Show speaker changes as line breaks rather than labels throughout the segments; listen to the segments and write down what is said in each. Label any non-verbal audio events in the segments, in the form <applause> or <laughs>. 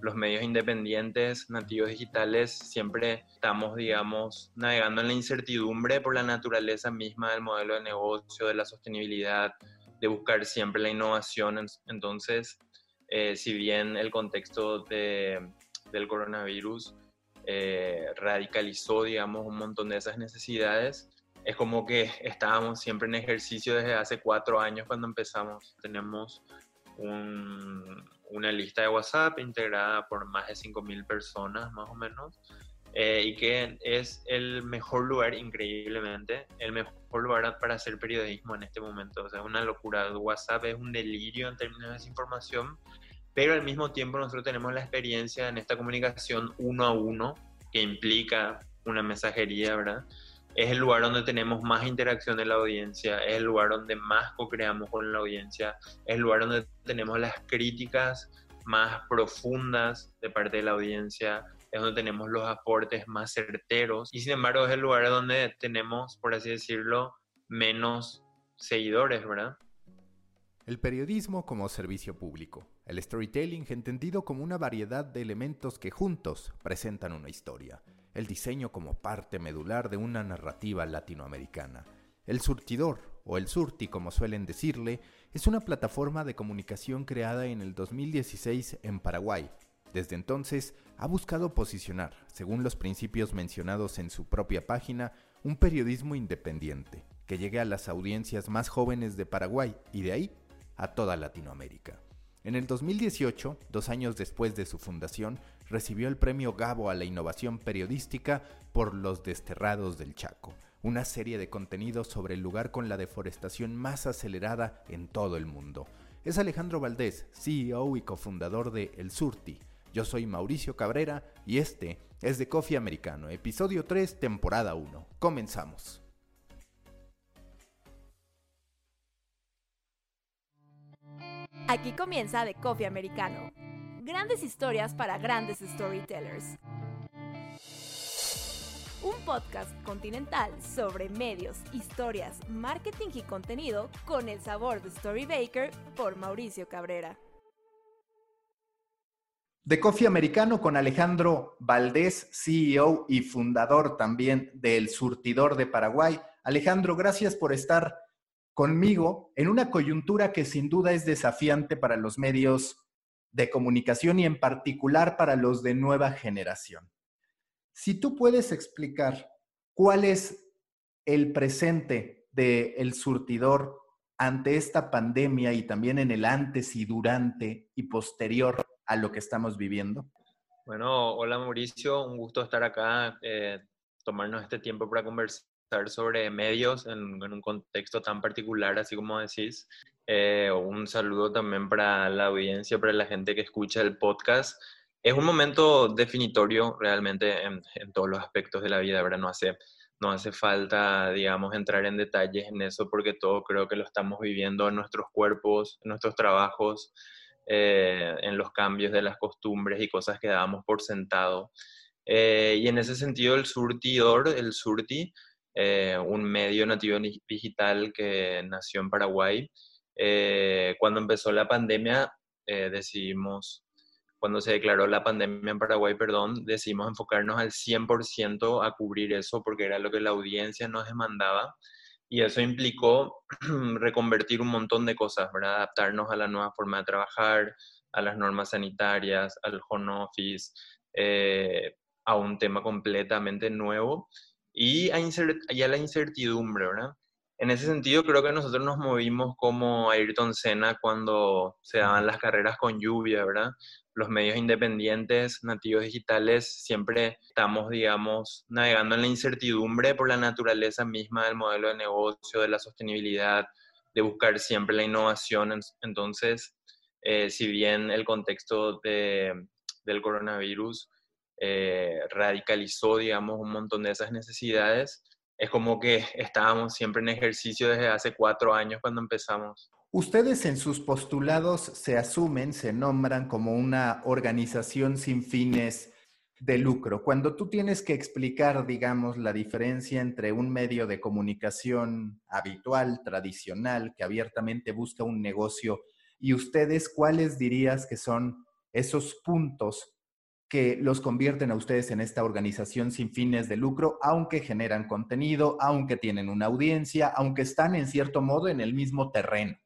los medios independientes, nativos digitales, siempre estamos, digamos, navegando en la incertidumbre por la naturaleza misma del modelo de negocio, de la sostenibilidad, de buscar siempre la innovación. Entonces, eh, si bien el contexto de, del coronavirus eh, radicalizó, digamos, un montón de esas necesidades, es como que estábamos siempre en ejercicio desde hace cuatro años cuando empezamos. Tenemos una lista de WhatsApp integrada por más de 5.000 personas, más o menos, eh, y que es el mejor lugar, increíblemente, el mejor lugar para hacer periodismo en este momento. O sea, una locura. WhatsApp es un delirio en términos de desinformación, pero al mismo tiempo nosotros tenemos la experiencia en esta comunicación uno a uno, que implica una mensajería, ¿verdad? Es el lugar donde tenemos más interacción de la audiencia, es el lugar donde más co-creamos con la audiencia, es el lugar donde tenemos las críticas más profundas de parte de la audiencia, es donde tenemos los aportes más certeros. Y sin embargo es el lugar donde tenemos, por así decirlo, menos seguidores, ¿verdad?
El periodismo como servicio público, el storytelling entendido como una variedad de elementos que juntos presentan una historia el diseño como parte medular de una narrativa latinoamericana. El surtidor, o el surti como suelen decirle, es una plataforma de comunicación creada en el 2016 en Paraguay. Desde entonces ha buscado posicionar, según los principios mencionados en su propia página, un periodismo independiente, que llegue a las audiencias más jóvenes de Paraguay y de ahí a toda Latinoamérica. En el 2018, dos años después de su fundación, recibió el premio Gabo a la innovación periodística por Los Desterrados del Chaco, una serie de contenidos sobre el lugar con la deforestación más acelerada en todo el mundo. Es Alejandro Valdés, CEO y cofundador de El Surti. Yo soy Mauricio Cabrera y este es de Coffee Americano, episodio 3, temporada 1. Comenzamos.
Aquí comienza The Coffee Americano. Grandes historias para grandes storytellers. Un podcast continental sobre medios, historias, marketing y contenido con el sabor de Storybaker por Mauricio Cabrera.
The Coffee Americano con Alejandro Valdés, CEO y fundador también del Surtidor de Paraguay. Alejandro, gracias por estar conmigo en una coyuntura que sin duda es desafiante para los medios de comunicación y en particular para los de nueva generación. Si tú puedes explicar cuál es el presente del surtidor ante esta pandemia y también en el antes y durante y posterior a lo que estamos viviendo.
Bueno, hola Mauricio, un gusto estar acá, eh, tomarnos este tiempo para conversar sobre medios en, un contexto tan particular, así como decís. Eh, un saludo también para la audiencia, para la gente que escucha el podcast. Es un momento definitorio realmente en, todos los aspectos de la vida, ¿verdad? No hace, no hace falta, digamos, entrar en detalles en eso porque todo creo que lo estamos viviendo en nuestros cuerpos, en nuestros trabajos, eh, en los cambios de las costumbres y cosas que dábamos por sentado. Eh, y en ese sentido, el surtidor, el surti, eh, un medio nativo digital que nació en Paraguay. Eh, cuando empezó la pandemia, eh, decidimos, cuando se declaró la pandemia en Paraguay, perdón, decidimos enfocarnos al 100% a cubrir eso porque era lo que la audiencia nos demandaba. Y eso implicó <clears throat> reconvertir un montón de cosas, ¿verdad? Adaptarnos a la nueva forma de trabajar, a las normas sanitarias, al home office, a un tema completamente nuevo y a, la incertidumbre, ¿verdad? En ese sentido, creo que nosotros nos movimos como Ayrton Senna cuando se daban las carreras con lluvia, ¿verdad? Los medios independientes, nativos digitales, siempre estamos, digamos, navegando en la incertidumbre por la naturaleza misma del modelo de negocio, de la sostenibilidad, de buscar siempre la innovación. Entonces, eh, si bien el contexto del coronavirus eh, radicalizó, digamos, un montón de esas necesidades. Es como que estábamos siempre en ejercicio desde hace cuatro años cuando empezamos.
Ustedes en sus postulados se asumen, se nombran como una organización sin fines de lucro. Cuando tú tienes que explicar, digamos, la diferencia entre un medio de comunicación habitual, tradicional, que abiertamente busca un negocio, y ustedes, ¿cuáles dirías que son esos puntos que los convierten a ustedes en esta organización sin fines de lucro, aunque generan contenido, aunque tienen una audiencia, aunque están en cierto modo en el mismo terreno.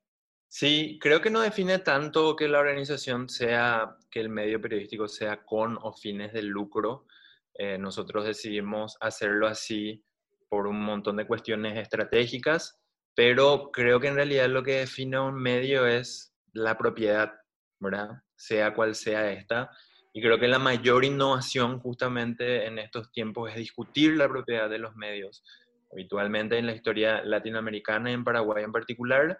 Sí, creo que no define tanto que la organización sea, que el medio periodístico sea con o fines de lucro. Eh, nosotros decidimos hacerlo así por un montón de cuestiones estratégicas, pero creo que en realidad lo que define un medio es la propiedad, ¿verdad? Sea cual sea esta. Y creo que la mayor innovación justamente en estos tiempos es discutir la propiedad de los medios. Habitualmente en la historia latinoamericana en Paraguay en particular,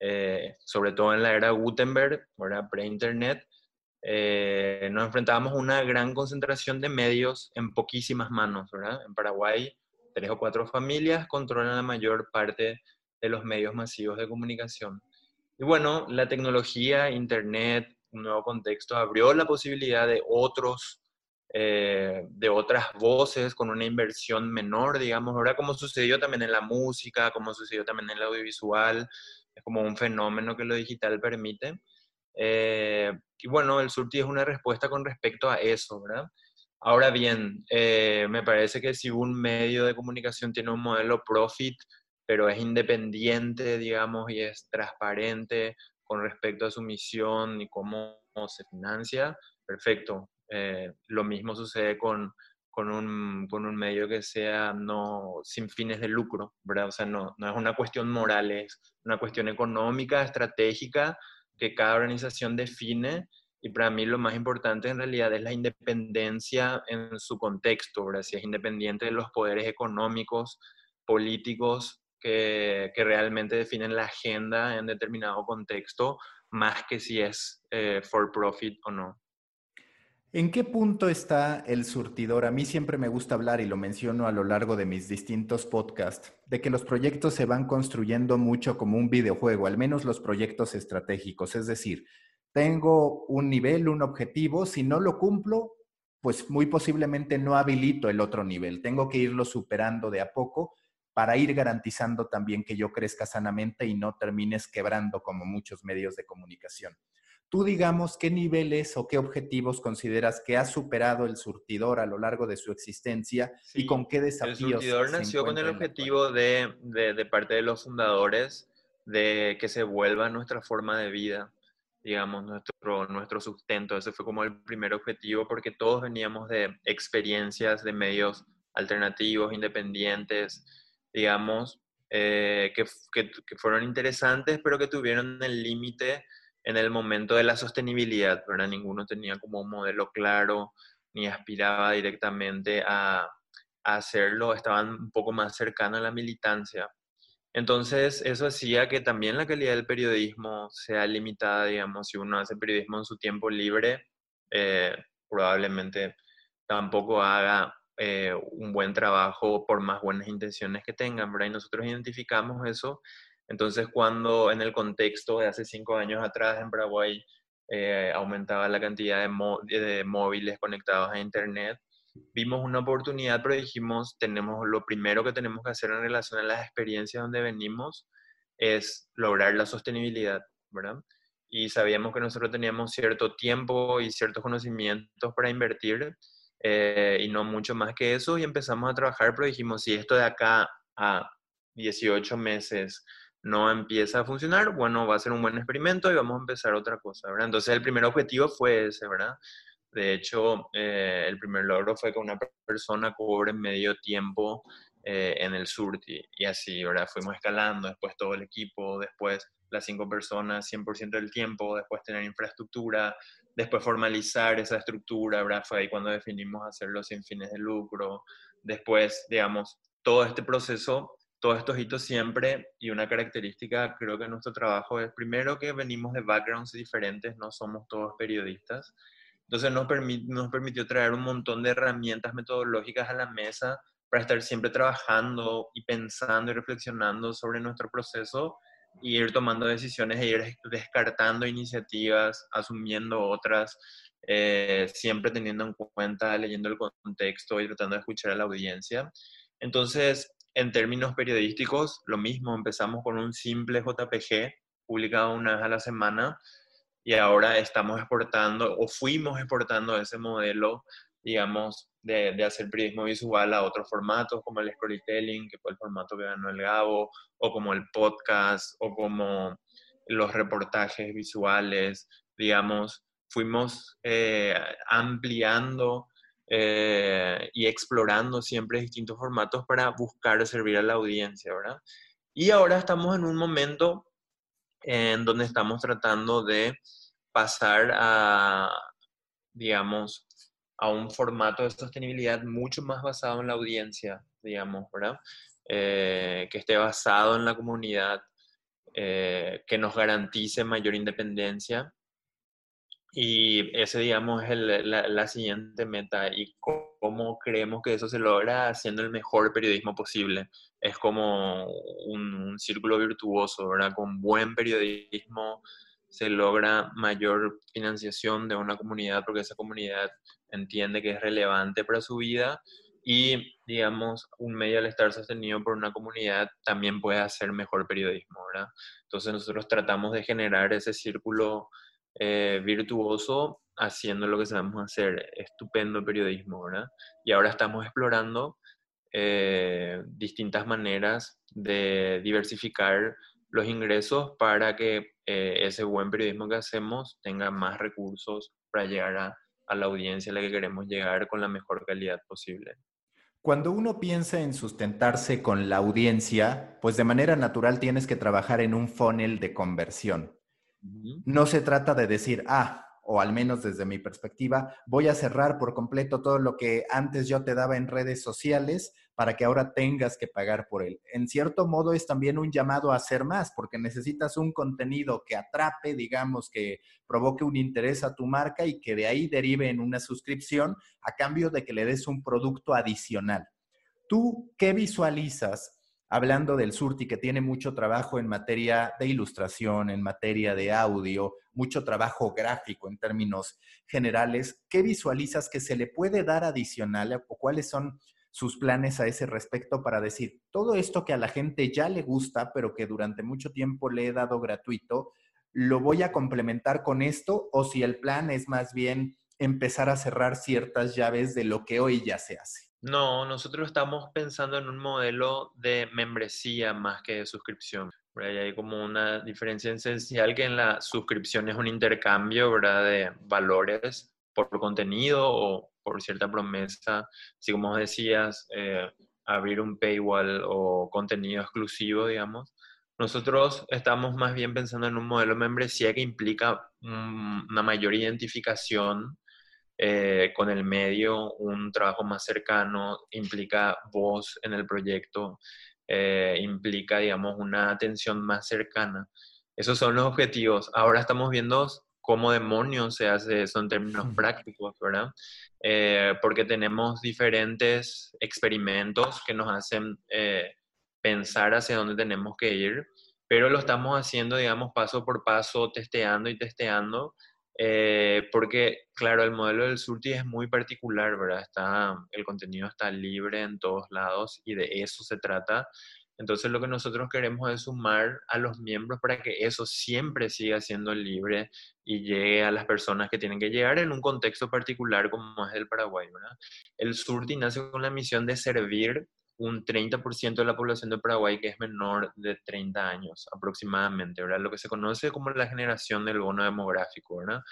eh, sobre todo en la era Gutenberg, pre-internet, eh, nos enfrentábamos a una gran concentración de medios en poquísimas manos. ¿verdad? En Paraguay, tres o cuatro familias controlan la mayor parte de los medios masivos de comunicación. Y bueno, la tecnología, Internet, un nuevo contexto, abrió la posibilidad de otros, eh, de otras voces con una inversión menor, digamos, ahora como sucedió también en la música, como sucedió también en el audiovisual, es como un fenómeno que lo digital permite. Eh, y bueno, el Surti es una respuesta con respecto a eso, ¿verdad? Ahora bien, eh, me parece que si un medio de comunicación tiene un modelo profit, pero es independiente, digamos, y es transparente, con respecto a su misión y cómo se financia, perfecto. Eh, lo mismo sucede con, con, un, con, un, medio que sea no sin fines de lucro, ¿verdad? O sea, no, no es una cuestión moral, es una cuestión económica, estratégica, que cada organización define. Y para mí lo más importante en realidad es la independencia en su contexto, ¿verdad? Si es independiente de los poderes económicos, políticos que, realmente definen la agenda en determinado contexto, más que si es eh, for profit o no.
¿En qué punto está el surtidor? A mí siempre me gusta hablar y lo menciono a lo largo de mis distintos podcasts, de que los proyectos se van construyendo mucho como un videojuego, al menos los proyectos estratégicos. Es decir, tengo un nivel, un objetivo, si no lo cumplo, pues muy posiblemente no habilito el otro nivel. Tengo que irlo superando de a poco para ir garantizando también que yo crezca sanamente y no termines quebrando como muchos medios de comunicación. Tú digamos qué niveles o qué objetivos consideras que ha superado el surtidor a lo largo de su existencia y con qué desafíos.
El surtidor nació con el objetivo de, de, parte de los fundadores de que se vuelva nuestra forma de vida, digamos, nuestro, nuestro sustento. Ese fue como el primer objetivo porque todos veníamos de experiencias de medios alternativos, independientes, digamos, eh, que, que, fueron interesantes, pero que tuvieron el límite en el momento de la sostenibilidad, ¿verdad? Ninguno tenía como un modelo claro, ni aspiraba directamente a, a hacerlo, estaban un poco más cercanos a la militancia. Entonces, eso hacía que también la calidad del periodismo sea limitada, digamos, si uno hace periodismo en su tiempo libre, eh, probablemente tampoco haga eh, un buen trabajo por más buenas intenciones que tengan, ¿verdad? Y nosotros identificamos eso. Entonces, cuando en el contexto de hace cinco años atrás en Paraguay eh, aumentaba la cantidad de, de, móviles conectados a Internet, vimos una oportunidad, pero dijimos, tenemos, lo primero que tenemos que hacer en relación a las experiencias donde venimos es lograr la sostenibilidad, ¿verdad? Y sabíamos que nosotros teníamos cierto tiempo y ciertos conocimientos para invertir eh, y no mucho más que eso, y empezamos a trabajar, pero dijimos, si esto de acá a 18 meses no empieza a funcionar, bueno, va a ser un buen experimento y vamos a empezar otra cosa, ¿verdad? Entonces el primer objetivo fue ese, ¿verdad? De hecho, eh, el primer logro fue que una persona cobre medio tiempo eh, en el surti y así, ¿verdad? Fuimos escalando, después todo el equipo, después las cinco personas 100% del tiempo, después tener infraestructura, después formalizar esa estructura, ¿verdad? Fue ahí cuando definimos hacerlo sin fines de lucro. Después, digamos, todo este proceso, todos estos hitos siempre, y una característica creo que nuestro trabajo es primero que venimos de backgrounds diferentes, no somos todos periodistas. Entonces nos, nos permitió traer un montón de herramientas metodológicas a la mesa para estar siempre trabajando y pensando y reflexionando sobre nuestro proceso y ir tomando decisiones e ir descartando iniciativas, asumiendo otras, eh, siempre teniendo en cuenta, leyendo el contexto y tratando de escuchar a la audiencia. Entonces, en términos periodísticos, lo mismo, empezamos con un simple JPG publicado una vez a la semana y ahora estamos exportando o fuimos exportando ese modelo, digamos, de, de, hacer periodismo visual a otros formatos como el storytelling, que fue el formato que ganó el Gabo, o como el podcast, o como los reportajes visuales, digamos, fuimos eh, ampliando eh, y explorando siempre distintos formatos para buscar servir a la audiencia, ¿verdad? Y ahora estamos en un momento en donde estamos tratando de pasar a, digamos, a un formato de sostenibilidad mucho más basado en la audiencia, digamos, ¿verdad? Eh, que esté basado en la comunidad, eh, que nos garantice mayor independencia. Y ese, digamos, es la, siguiente meta y cómo creemos que eso se logra haciendo el mejor periodismo posible. Es como un, un círculo virtuoso, ¿verdad? Con buen periodismo se logra mayor financiación de una comunidad porque esa comunidad entiende que es relevante para su vida y, digamos, un medio al estar sostenido por una comunidad también puede hacer mejor periodismo, ¿verdad? Entonces nosotros tratamos de generar ese círculo eh, virtuoso haciendo lo que sabemos hacer, estupendo periodismo, ¿verdad? Y ahora estamos explorando eh, distintas maneras de diversificar los ingresos para que eh, ese buen periodismo que hacemos tenga más recursos para llegar a, a la audiencia a la que queremos llegar con la mejor calidad posible.
Cuando uno piensa en sustentarse con la audiencia, pues de manera natural tienes que trabajar en un funnel de conversión. No se trata de decir, ah, o al menos desde mi perspectiva, voy a cerrar por completo todo lo que antes yo te daba en redes sociales para que ahora tengas que pagar por él. En cierto modo es también un llamado a hacer más, porque necesitas un contenido que atrape, digamos, que provoque un interés a tu marca y que de ahí derive en una suscripción a cambio de que le des un producto adicional. ¿Tú qué visualizas hablando del Surti, que tiene mucho trabajo en materia de ilustración, en materia de audio, mucho trabajo gráfico en términos generales, ¿qué visualizas que se le puede dar adicional o cuáles son sus planes a ese respecto para decir, todo esto que a la gente ya le gusta, pero que durante mucho tiempo le he dado gratuito, lo voy a complementar con esto o si el plan es más bien empezar a cerrar ciertas llaves de lo que hoy ya se hace?
No, nosotros estamos pensando en un modelo de membresía más que de suscripción. Hay como una diferencia esencial que en la suscripción es un intercambio ¿verdad? de valores por contenido o por cierta promesa, así como decías, eh, abrir un paywall o contenido exclusivo, digamos. Nosotros estamos más bien pensando en un modelo de membresía que implica una mayor identificación eh, con el medio, un trabajo más cercano, implica voz en el proyecto, eh, implica, digamos, una atención más cercana. Esos son los objetivos. Ahora estamos viendo cómo demonios se hace eso en términos prácticos, ¿verdad? Eh, porque tenemos diferentes experimentos que nos hacen pensar hacia dónde tenemos que ir, pero lo estamos haciendo, digamos, paso por paso, testeando y testeando eh, porque, claro, el modelo del Surti es muy particular, ¿verdad? Está, el contenido está libre en todos lados y de eso se trata. Entonces, lo que nosotros queremos es sumar a los miembros para que eso siempre siga siendo libre y llegue a las personas que tienen que llegar en un contexto particular como es el Paraguay, ¿verdad? El Surti nace con la misión de servir un 30% de la población de Paraguay que es menor de 30 años aproximadamente, ¿verdad? Lo que se conoce como la generación del bono demográfico, ¿verdad?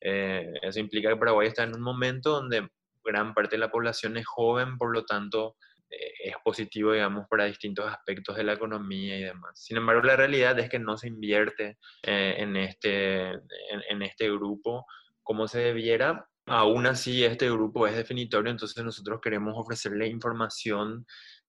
Eh, eso implica que Paraguay está en un momento donde gran parte de la población es joven, por lo tanto es positivo, digamos, para distintos aspectos de la economía y demás. Sin embargo, la realidad es que no se invierte eh, en, este, en este grupo como se debiera Aún así, este grupo es definitorio, entonces nosotros queremos ofrecerle información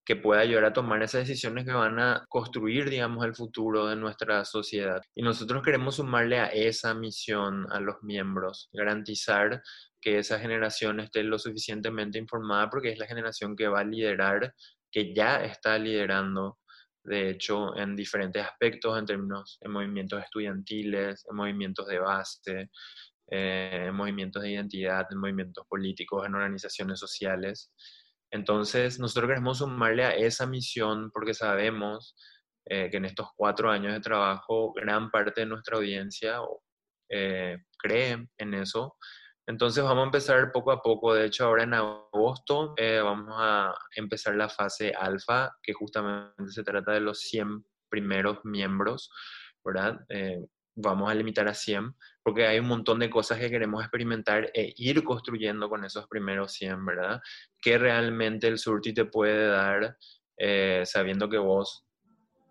que pueda ayudar a tomar esas decisiones que van a construir, digamos, el futuro de nuestra sociedad. Y nosotros queremos sumarle a esa misión a los miembros, garantizar que esa generación esté lo suficientemente informada porque es la generación que va a liderar, que ya está liderando de hecho, en diferentes aspectos, en términos de movimientos estudiantiles, en movimientos de base, eh, en movimientos de identidad, en movimientos políticos, en organizaciones sociales. Entonces, nosotros queremos sumarle a esa misión porque sabemos eh, que en estos cuatro años de trabajo, gran parte de nuestra audiencia, eh, cree en eso. Entonces vamos a empezar poco a poco. De hecho, ahora en agosto eh, vamos a empezar la fase alfa, que justamente se trata de los 100 primeros miembros. Eh, vamos a limitar a 100, porque hay un montón de cosas que queremos experimentar e ir construyendo con esos primeros 100, ¿verdad? Que realmente el Surti te puede dar, eh, sabiendo que vos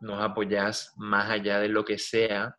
nos apoyás más allá de lo que sea,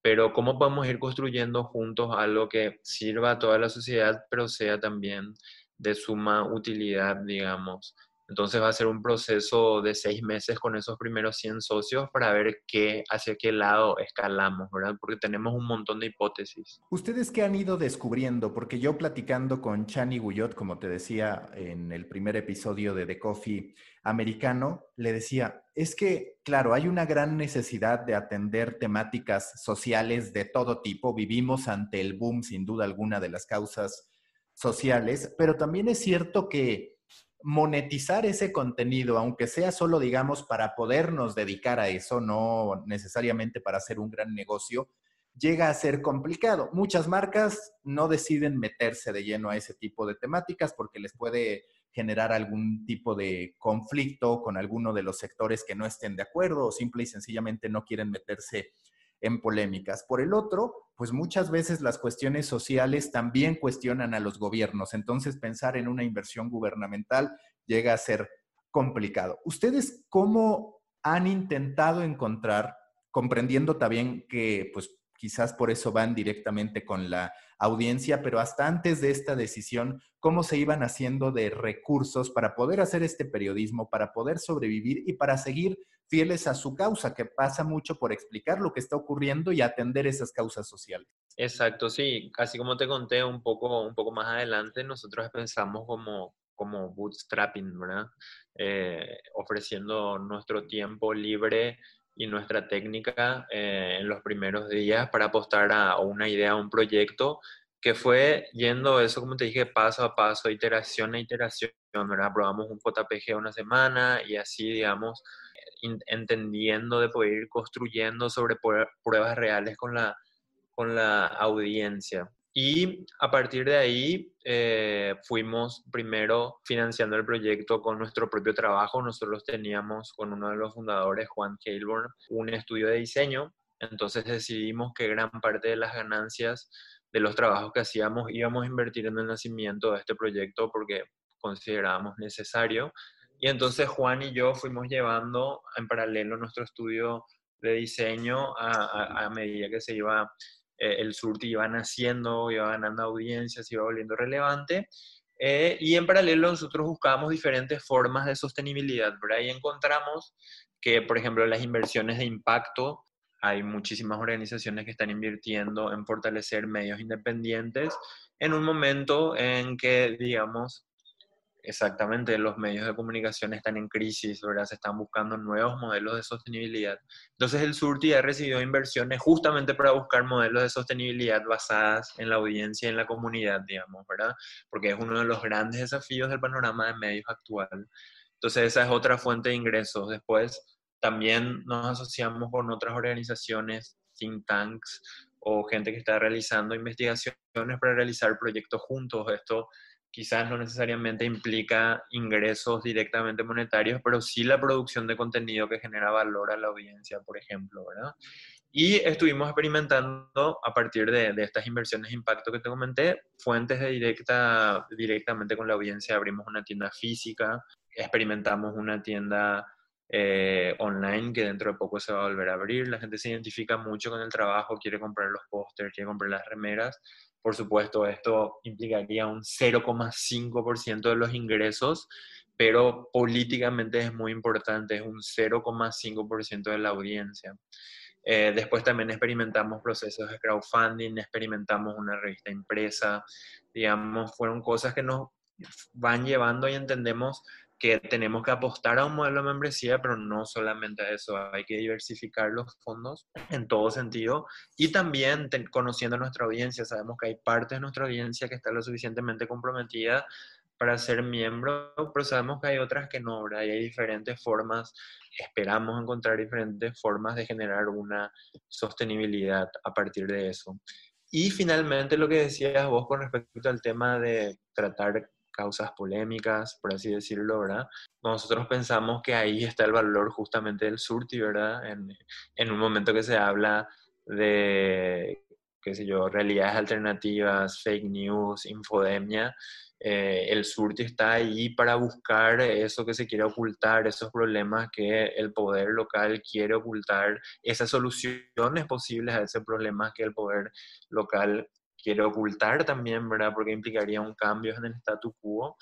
pero cómo podemos ir construyendo juntos algo que sirva a toda la sociedad, pero sea también de suma utilidad, digamos, entonces va a ser un proceso de seis meses con esos primeros 100 socios para ver qué, hacia qué lado escalamos, ¿verdad? Porque tenemos un montón de hipótesis.
¿Ustedes qué han ido descubriendo? Porque yo platicando con Chani Guyot, como te decía en el primer episodio de The Coffee americano, le decía, es que, claro, hay una gran necesidad de atender temáticas sociales de todo tipo. Vivimos ante el boom, sin duda alguna, de las causas sociales, pero también es cierto que monetizar ese contenido, aunque sea solo, digamos, para podernos dedicar a eso, no necesariamente para hacer un gran negocio, llega a ser complicado. Muchas marcas no deciden meterse de lleno a ese tipo de temáticas porque les puede generar algún tipo de conflicto con alguno de los sectores que no estén de acuerdo o simple y sencillamente no quieren meterse en polémicas. Por el otro, pues muchas veces las cuestiones sociales también cuestionan a los gobiernos. Entonces, pensar en una inversión gubernamental llega a ser complicado. ¿Ustedes cómo han intentado encontrar, comprendiendo también que pues quizás por eso van directamente con la audiencia, pero hasta antes de esta decisión, cómo se iban haciendo de recursos para poder hacer este periodismo, para poder sobrevivir y para seguir fieles a su causa, que pasa mucho por explicar lo que está ocurriendo y atender esas causas sociales.
Exacto, sí, así como te conté un poco, un poco más adelante, nosotros pensamos como, como bootstrapping, ¿verdad? Eh, ofreciendo nuestro tiempo libre y nuestra técnica eh, en los primeros días para apostar a, una idea, a un proyecto que fue yendo eso, como te dije, paso a paso, iteración a iteración, ¿verdad? Probamos un JPG una semana y así, digamos, entendiendo de poder ir construyendo sobre pruebas reales con la, con la audiencia. Y a partir de ahí eh, fuimos primero financiando el proyecto con nuestro propio trabajo. Nosotros teníamos con uno de los fundadores, Juan Cailborn, un estudio de diseño. Entonces decidimos que gran parte de las ganancias de los trabajos que hacíamos íbamos a invertir en el nacimiento de este proyecto porque considerábamos necesario. Y entonces Juan y yo fuimos llevando en paralelo nuestro estudio de diseño a, a medida que se iba eh, el surti iba naciendo, iba ganando audiencias, iba volviendo relevante. Eh, y en paralelo nosotros buscábamos diferentes formas de sostenibilidad, ¿verdad? Y encontramos que, por ejemplo, las inversiones de impacto, hay muchísimas organizaciones que están invirtiendo en fortalecer medios independientes en un momento en que, digamos, Exactamente, los medios de comunicación están en crisis, ¿verdad? Se están buscando nuevos modelos de sostenibilidad. Entonces el Surti ha recibido inversiones justamente para buscar modelos de sostenibilidad basadas en la audiencia y en la comunidad, digamos, ¿verdad? Porque es uno de los grandes desafíos del panorama de medios actual. Entonces esa es otra fuente de ingresos. Después también nos asociamos con otras organizaciones, think tanks o gente que está realizando investigaciones para realizar proyectos juntos. Esto quizás no necesariamente implica ingresos directamente monetarios, pero sí la producción de contenido que genera valor a la audiencia, por ejemplo, ¿verdad? Y estuvimos experimentando a partir de, estas inversiones de impacto que te comenté, fuentes de directa, directamente con la audiencia. Abrimos una tienda física, experimentamos una tienda eh, online que dentro de poco se va a volver a abrir. La gente se identifica mucho con el trabajo, quiere comprar los pósters, quiere comprar las remeras por supuesto, esto implicaría un 0,5% de los ingresos, pero políticamente es muy importante, es un 0,5% de la audiencia. Eh, después también experimentamos procesos de crowdfunding, experimentamos una revista impresa, digamos, fueron cosas que nos van llevando y entendemos que tenemos que apostar a un modelo de membresía, pero no solamente a eso, hay que diversificar los fondos en todo sentido y también conociendo a nuestra audiencia, sabemos que hay parte de nuestra audiencia que está lo suficientemente comprometida para ser miembro, pero sabemos que hay otras que no, ¿verdad? Y hay diferentes formas, esperamos encontrar diferentes formas de generar una sostenibilidad a partir de eso. Y finalmente lo que decías vos con respecto al tema de tratar causas polémicas, por así decirlo, ¿verdad? Nosotros pensamos que ahí está el valor justamente del surti, ¿verdad? En, en un momento que se habla de, qué sé yo, realidades alternativas, fake news, infodemia, eh, el surti está ahí para buscar eso que se quiere ocultar, esos problemas que el poder local quiere ocultar, esas soluciones posibles a ese problema que el poder local quiere ocultar también, ¿verdad? Porque implicaría un cambio en el statu quo.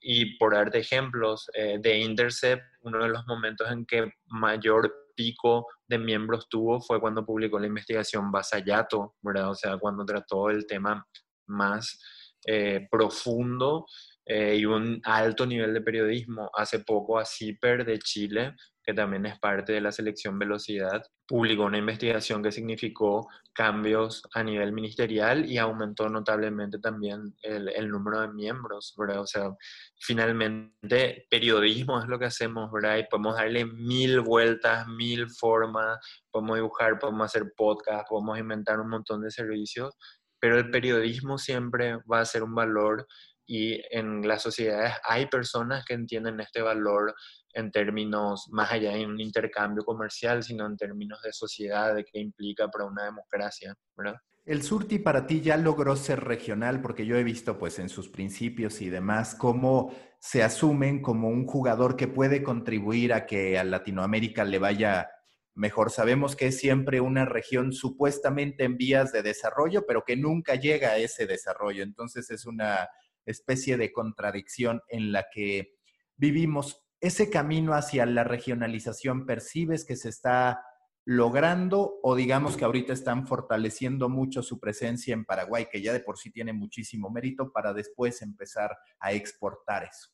Y por darte ejemplos, eh, de Intercept, uno de los momentos en que mayor pico de miembros tuvo fue cuando publicó la investigación Basayato, ¿verdad? O sea, cuando trató el tema más eh, profundo eh, y un alto nivel de periodismo. Hace poco a CIPER de Chile que también es parte de la selección Velocidad, publicó una investigación que significó cambios a nivel ministerial y aumentó notablemente también el, número de miembros, ¿verdad? O sea, finalmente periodismo es lo que hacemos, ¿verdad? Y podemos darle mil vueltas, mil formas, podemos dibujar, podemos hacer podcast, podemos inventar un montón de servicios, pero el periodismo siempre va a ser un valor y en las sociedades hay personas que entienden este valor en términos más allá de un intercambio comercial, sino en términos de sociedad, de qué implica para una democracia.
El Surti para ti ya logró ser regional porque yo he visto pues en sus principios y demás cómo se asumen como un jugador que puede contribuir a que a Latinoamérica le vaya mejor. Sabemos que es siempre una región supuestamente en vías de desarrollo, pero que nunca llega a ese desarrollo. Entonces es una especie de contradicción en la que vivimos ese camino hacia la regionalización percibes que se está logrando o digamos que ahorita están fortaleciendo mucho su presencia en Paraguay, que ya de por sí tiene muchísimo mérito para después empezar a exportar eso?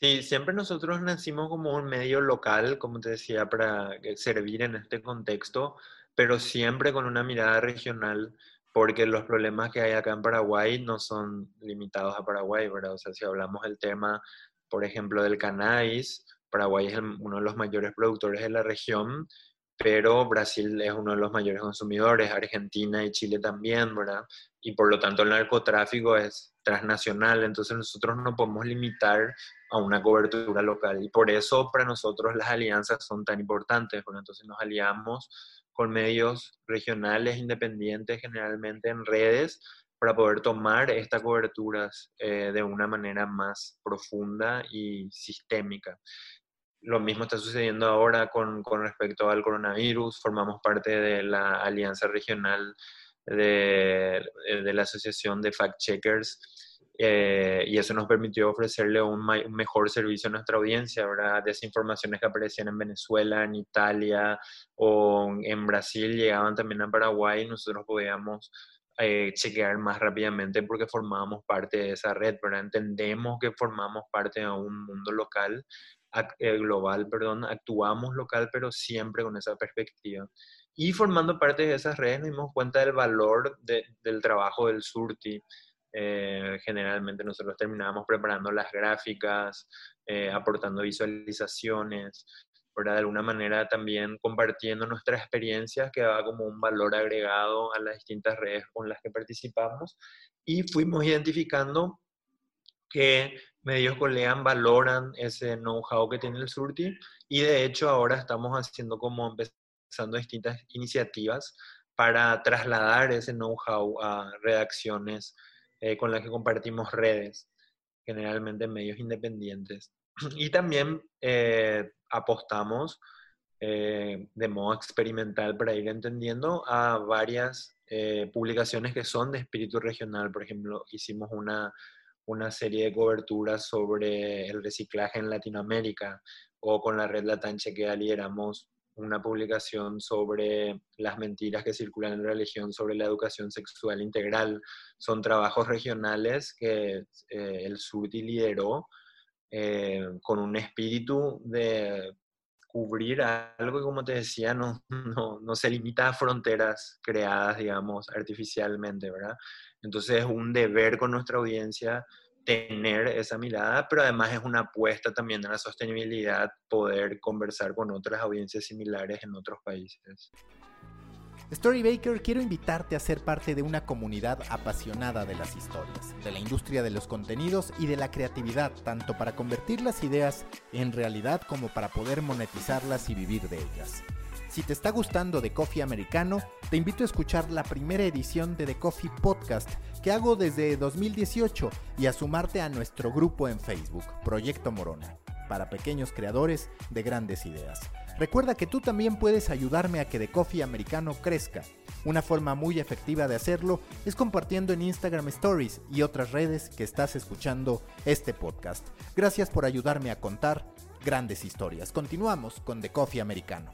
Sí, siempre nosotros nacimos como un medio local, como te decía, para servir en este contexto, pero siempre con una mirada regional, porque los problemas que hay acá en Paraguay no son limitados a Paraguay, ¿verdad? O sea, si hablamos del tema por ejemplo, del cannabis. Paraguay es uno de los mayores productores de la región, pero Brasil es uno de los mayores consumidores, Argentina y Chile también, ¿verdad? Y por lo tanto el narcotráfico es transnacional, entonces nosotros no podemos limitar a una cobertura local y por eso para nosotros las alianzas son tan importantes, bueno, entonces nos aliamos con medios regionales independientes generalmente en redes para poder tomar estas coberturas eh, de una manera más profunda y sistémica. Lo mismo está sucediendo ahora con, respecto al coronavirus. Formamos parte de la alianza regional de, de la Asociación de Fact Checkers eh, y eso nos permitió ofrecerle un, un, mejor servicio a nuestra audiencia, ¿verdad? Desinformaciones que aparecían en Venezuela, en Italia o en Brasil llegaban también a Paraguay y nosotros podíamos eh, chequear más rápidamente porque formamos parte de esa red, pero entendemos que formamos parte de un mundo local, eh, global, perdón, actuamos local, pero siempre con esa perspectiva. Y formando parte de esas redes nos dimos cuenta del valor del trabajo del Surti. Eh, generalmente nosotros terminábamos preparando las gráficas, aportando visualizaciones, de alguna manera también compartiendo nuestras experiencias que daba como un valor agregado a las distintas redes con las que participamos y fuimos identificando que medios colegan valoran ese know-how que tiene el Surti y de hecho ahora estamos haciendo como empezando distintas iniciativas para trasladar ese know-how a redacciones eh, con las que compartimos redes, generalmente medios independientes. <clears throat> Y también eh, apostamos eh, de modo experimental para ir entendiendo a varias publicaciones que son de espíritu regional. Por ejemplo, hicimos una, una serie de coberturas sobre el reciclaje en Latinoamérica o con la red Latam que lideramos una publicación sobre las mentiras que circulan en la religión sobre la educación sexual integral. Son trabajos regionales que el SUTI lideró eh, con un espíritu de cubrir algo que, como te decía, no, no, no, se limita a fronteras creadas, digamos, artificialmente, ¿verdad? Entonces es un deber con nuestra audiencia tener esa mirada, pero además es una apuesta también a la sostenibilidad, poder conversar con otras audiencias similares en otros países.
Storybaker, quiero invitarte a ser parte de una comunidad apasionada de las historias, de la industria de los contenidos y de la creatividad, tanto para convertir las ideas en realidad como para poder monetizarlas y vivir de ellas. Si te está gustando The Coffee Americano, te invito a escuchar la primera edición de The Coffee Podcast que hago desde 2018 y a sumarte a nuestro grupo en Facebook, Proyecto Morona, para pequeños creadores de grandes ideas. Recuerda que tú también puedes ayudarme a que The Coffee Americano crezca. Una forma muy efectiva de hacerlo es compartiendo en Instagram Stories y otras redes que estás escuchando este podcast. Gracias por ayudarme a contar grandes historias. Continuamos con The Coffee Americano.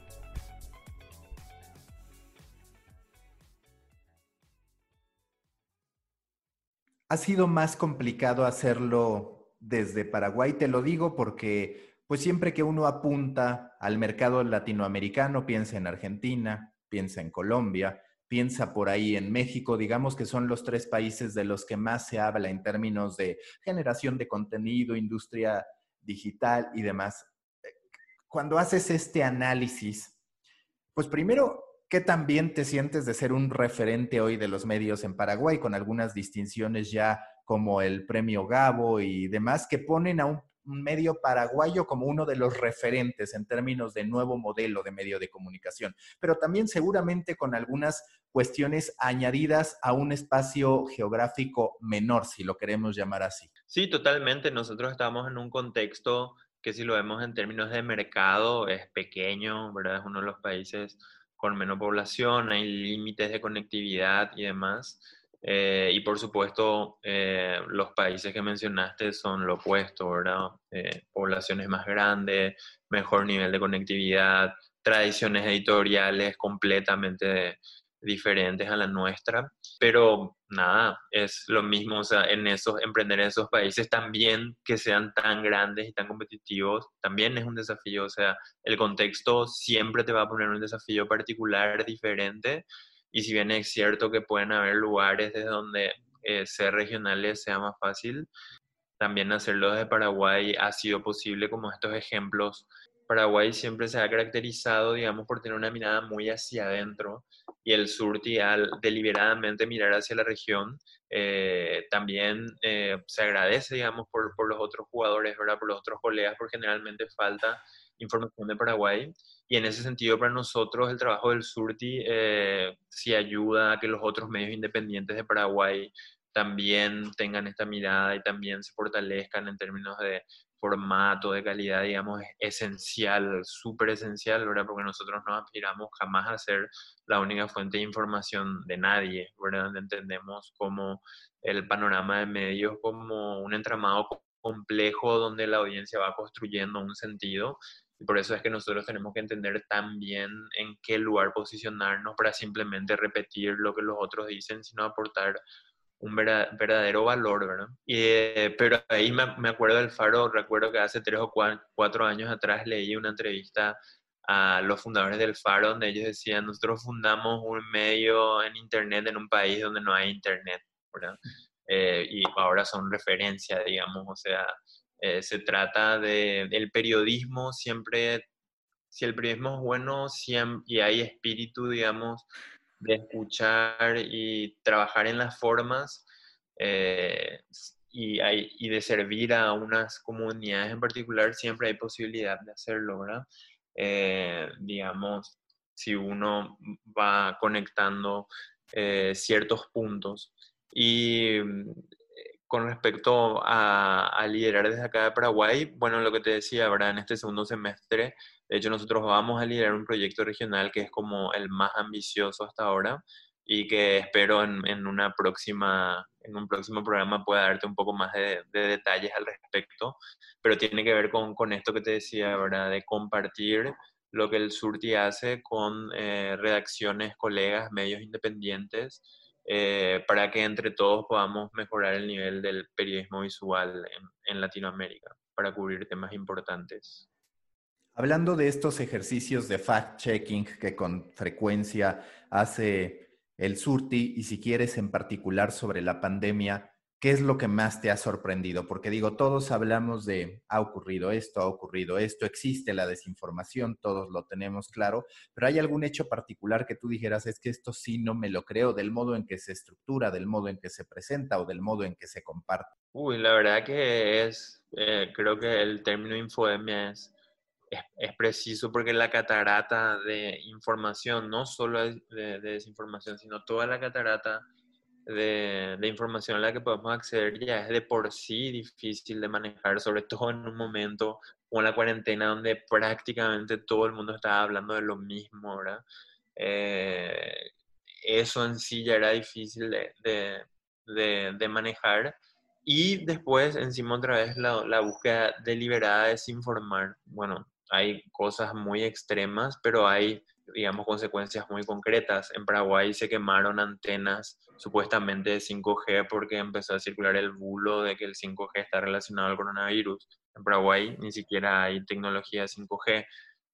Ha sido más complicado hacerlo desde Paraguay, te lo digo porque pues siempre que uno apunta al mercado latinoamericano, piensa en Argentina, piensa en Colombia, piensa por ahí en México, digamos que son los tres países de los que más se habla en términos de generación de contenido, industria digital y demás. Cuando haces este análisis, pues primero, ¿qué también te sientes de ser un referente hoy de los medios en Paraguay con algunas distinciones ya como el premio Gabo y demás que ponen a un medio paraguayo como uno de los referentes en términos de nuevo modelo de medio de comunicación, pero también seguramente con algunas cuestiones añadidas a un espacio geográfico menor, si lo queremos llamar así.
Sí, totalmente. Nosotros estamos en un contexto que si lo vemos en términos de mercado es pequeño, ¿verdad? Es uno de los países con menos población, hay límites de conectividad y demás. Eh, y por supuesto, eh, los países que mencionaste son lo opuesto, ¿verdad? Eh, poblaciones más grandes, mejor nivel de conectividad, tradiciones editoriales completamente diferentes a la nuestra. Pero nada, es lo mismo, o sea, en esos, emprender en esos países también que sean tan grandes y tan competitivos, también es un desafío, o sea, el contexto siempre te va a poner un desafío particular, diferente y si bien es cierto que pueden haber lugares desde donde eh, ser regionales sea más fácil, también hacerlo desde Paraguay ha sido posible como estos ejemplos. Paraguay siempre se ha caracterizado, digamos, por tener una mirada muy hacia adentro y el Surti al deliberadamente mirar hacia la región, eh, también eh, se agradece, digamos, por, por, los otros jugadores, ¿verdad? Por los otros colegas, porque generalmente falta información de Paraguay. Y en ese sentido, para nosotros, el trabajo del Surti eh, sí ayuda a que los otros medios independientes de Paraguay también tengan esta mirada y también se fortalezcan en términos de formato, de calidad, digamos, es esencial, súper esencial, ¿verdad? Porque nosotros no aspiramos jamás a ser la única fuente de información de nadie, ¿verdad? Entendemos como el panorama de medios como un entramado complejo donde la audiencia va construyendo un sentido y por eso es que nosotros tenemos que entender también en qué lugar posicionarnos para simplemente repetir lo que los otros dicen, sino aportar un verdadero valor, ¿verdad? Y, eh, pero ahí me, acuerdo del Faro, recuerdo que hace tres o cuatro años atrás leí una entrevista a los fundadores del Faro donde ellos decían, nosotros fundamos un medio en Internet en un país donde no hay Internet, ¿verdad? Eh, y ahora son referencia, digamos, o sea, eh, se trata de, del periodismo, siempre, si el periodismo es bueno y hay espíritu, digamos, de escuchar y trabajar en las formas eh, y, de servir a unas comunidades en particular, siempre hay posibilidad de hacerlo, ¿verdad? Eh, digamos, si uno va conectando ciertos puntos. Y con respecto a, liderar desde acá de Paraguay, bueno, lo que te decía, ¿verdad? En este segundo semestre, de hecho, nosotros vamos a liderar un proyecto regional que es como el más ambicioso hasta ahora y que espero en, una próxima, en un próximo programa pueda darte un poco más de, detalles al respecto, pero tiene que ver con, con, esto que te decía, ¿verdad? De compartir lo que el Surti hace con eh, redacciones, colegas, medios independientes, eh, para que entre todos podamos mejorar el nivel del periodismo visual en, Latinoamérica para cubrir temas importantes.
Hablando de estos ejercicios de fact-checking que con frecuencia hace el Surti y si quieres en particular sobre la pandemia, ¿qué es lo que más te ha sorprendido? Porque digo, todos hablamos de, ha ocurrido esto, ha ocurrido esto, existe la desinformación, todos lo tenemos claro, pero ¿hay algún hecho particular que tú dijeras, es que esto sí no me lo creo, del modo en que se estructura, del modo en que se presenta o del modo en que se comparte?
Uy, la verdad que es, eh, creo que el término infodemia es es, preciso porque la catarata de información, no solo de, desinformación, sino toda la catarata de, información a la que podemos acceder ya es de por sí difícil de manejar, sobre todo en un momento como la cuarentena donde prácticamente todo el mundo estaba hablando de lo mismo, ¿verdad? Eh, eso en sí ya era difícil de, de, manejar. Y después, encima otra vez, la, la, búsqueda deliberada de desinformar. Bueno, hay cosas muy extremas, pero hay, digamos, consecuencias muy concretas. En Paraguay se quemaron antenas supuestamente de 5G porque empezó a circular el bulo de que el 5G está relacionado al coronavirus. En Paraguay ni siquiera hay tecnología 5G.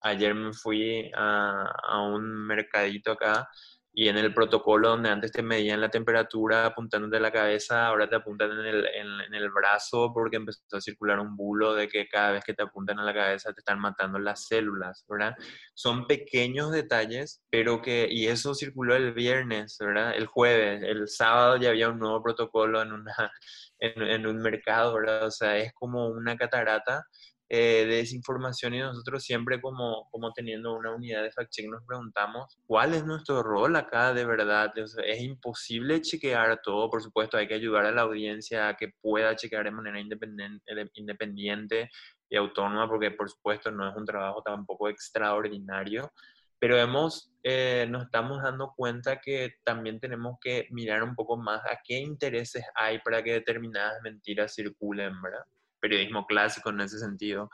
Ayer me fui a, a un mercadito acá y en el protocolo donde antes te medían la temperatura apuntándote la cabeza, ahora te apuntan en el, en, el, brazo porque empezó a circular un bulo de que cada vez que te apuntan a la cabeza te están matando las células, ¿verdad? Son pequeños detalles, pero que, y eso circuló el viernes, ¿verdad? El jueves, el sábado ya había un nuevo protocolo en, una, <laughs> en, en un mercado, ¿verdad? O sea, es como una catarata eh, de desinformación y nosotros siempre como, como teniendo una unidad de fact-check nos preguntamos cuál es nuestro rol acá de verdad. es imposible chequear todo, por supuesto, hay que ayudar a la audiencia a que pueda chequear de manera independiente y autónoma, porque por supuesto no es un trabajo tampoco extraordinario, pero hemos, eh, nos estamos dando cuenta que también tenemos que mirar un poco más a qué intereses hay para que determinadas mentiras circulen, ¿verdad? Periodismo clásico en ese sentido,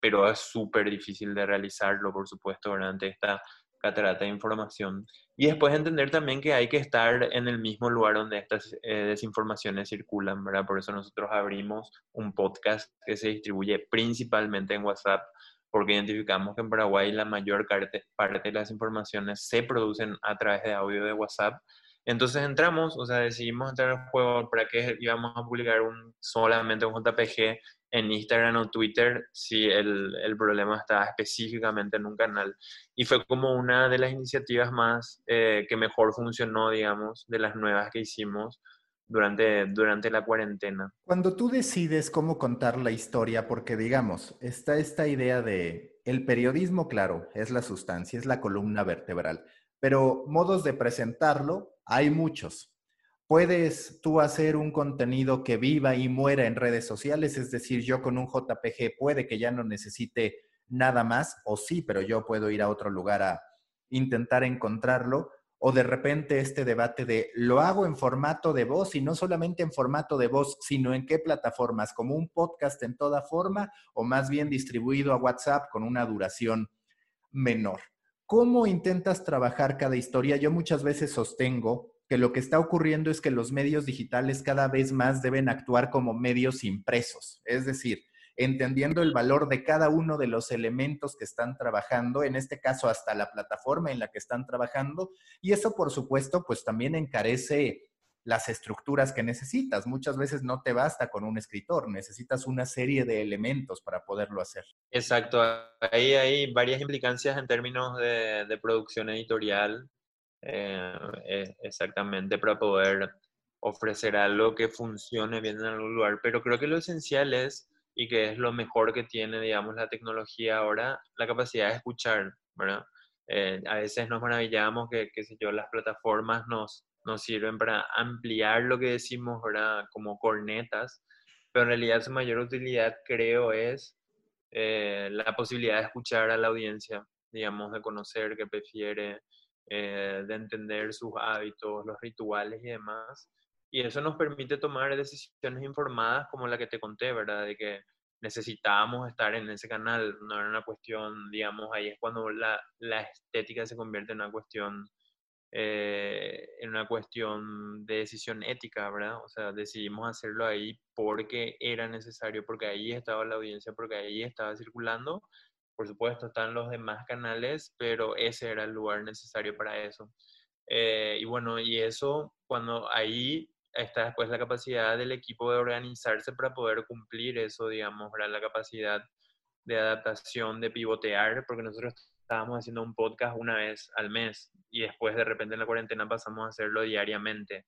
pero es súper difícil de realizarlo, por supuesto, durante esta catarata de información. Y después entender también que hay que estar en el mismo lugar donde estas eh, desinformaciones circulan, ¿verdad? Por eso nosotros abrimos un podcast que se distribuye principalmente en WhatsApp, porque identificamos que en Paraguay la mayor parte de las informaciones se producen a través de audio de WhatsApp entonces entramos, o sea, decidimos entrar al juego para que íbamos a publicar un, solamente un JPG en Instagram o Twitter si el, el, problema estaba específicamente en un canal. Y fue como una de las iniciativas más eh, que mejor funcionó, digamos, de las nuevas que hicimos durante, durante la cuarentena.
Cuando tú decides cómo contar la historia, porque digamos, está esta idea de el periodismo, claro, es la sustancia, es la columna vertebral, pero modos de presentarlo hay muchos. Puedes tú hacer un contenido que viva y muera en redes sociales, es decir, yo con un JPG puede que ya no necesite nada más, o sí, pero yo puedo ir a otro lugar a intentar encontrarlo, o de repente este debate de lo hago en formato de voz y no solamente en formato de voz, sino en qué plataformas, como un podcast en toda forma o más bien distribuido a WhatsApp con una duración menor. ¿Cómo intentas trabajar cada historia? Yo muchas veces sostengo que lo que está ocurriendo es que los medios digitales cada vez más deben actuar como medios impresos, es decir, entendiendo el valor de cada uno de los elementos que están trabajando, en este caso hasta la plataforma en la que están trabajando, y eso por supuesto pues también encarece las estructuras que necesitas. Muchas veces no te basta con un escritor, necesitas una serie de elementos para poderlo hacer.
Exacto, ahí hay varias implicancias en términos de, producción editorial, eh, eh, exactamente para poder ofrecer algo que funcione bien en algún lugar, pero creo que lo esencial es, y que es lo mejor que tiene, digamos, la tecnología ahora, la capacidad de escuchar, ¿verdad? Eh, a veces nos maravillamos que, qué sé yo, las plataformas nos, nos sirven para ampliar lo que decimos, ¿verdad? Como cornetas, pero en realidad su mayor utilidad creo es eh, la posibilidad de escuchar a la audiencia, digamos, de conocer qué prefiere, eh, de entender sus hábitos, los rituales y demás. Y eso nos permite tomar decisiones informadas como la que te conté, ¿verdad? De que necesitábamos estar en ese canal, no era una cuestión, digamos, ahí es cuando la, la estética se convierte en una cuestión eh, en una cuestión de decisión ética, ¿verdad? O sea, decidimos hacerlo ahí porque era necesario, porque ahí estaba la audiencia, porque ahí estaba circulando. Por supuesto, están los demás canales, pero ese era el lugar necesario para eso. Eh, y bueno, y eso, cuando ahí está después la capacidad del equipo de organizarse para poder cumplir eso, digamos, la capacidad de adaptación, de pivotear, porque nosotros estábamos haciendo un podcast una vez al mes y después de repente en la cuarentena pasamos a hacerlo diariamente.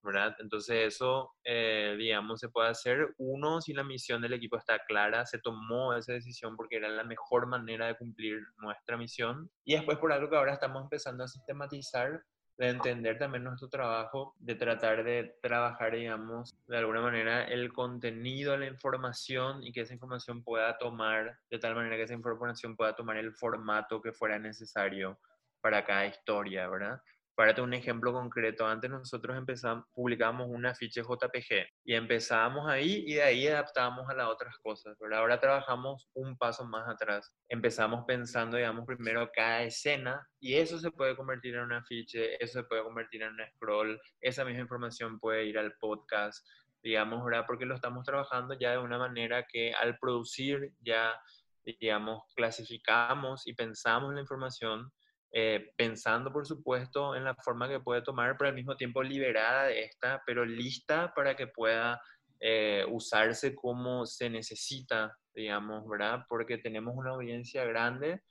¿verdad? Entonces eso, eh, digamos, se puede hacer. Uno, si la misión del equipo está clara, se tomó esa decisión porque era la mejor manera de cumplir nuestra misión. Y después por algo que ahora estamos empezando a sistematizar, de entender también nuestro trabajo, de tratar de trabajar, digamos, de alguna manera el contenido la información y que esa información pueda tomar, de tal manera que esa información pueda tomar el formato que fuera necesario para cada historia, ¿verdad? Para un ejemplo concreto, antes nosotros empezamos, publicamos un afiche JPG y empezábamos ahí y de ahí adaptábamos a las otras cosas. Pero ahora trabajamos un paso más atrás. Empezamos pensando, digamos, primero cada escena y eso se puede convertir en un afiche, eso se puede convertir en un scroll, esa misma información puede ir al podcast, digamos, ¿verdad? Porque lo estamos trabajando ya de una manera que al producir ya, digamos, clasificamos y pensamos la información eh, pensando por supuesto en la forma que puede tomar, pero al mismo tiempo liberada de esta, pero lista para que pueda eh, usarse como se necesita, digamos, ¿verdad? Porque tenemos una audiencia grande,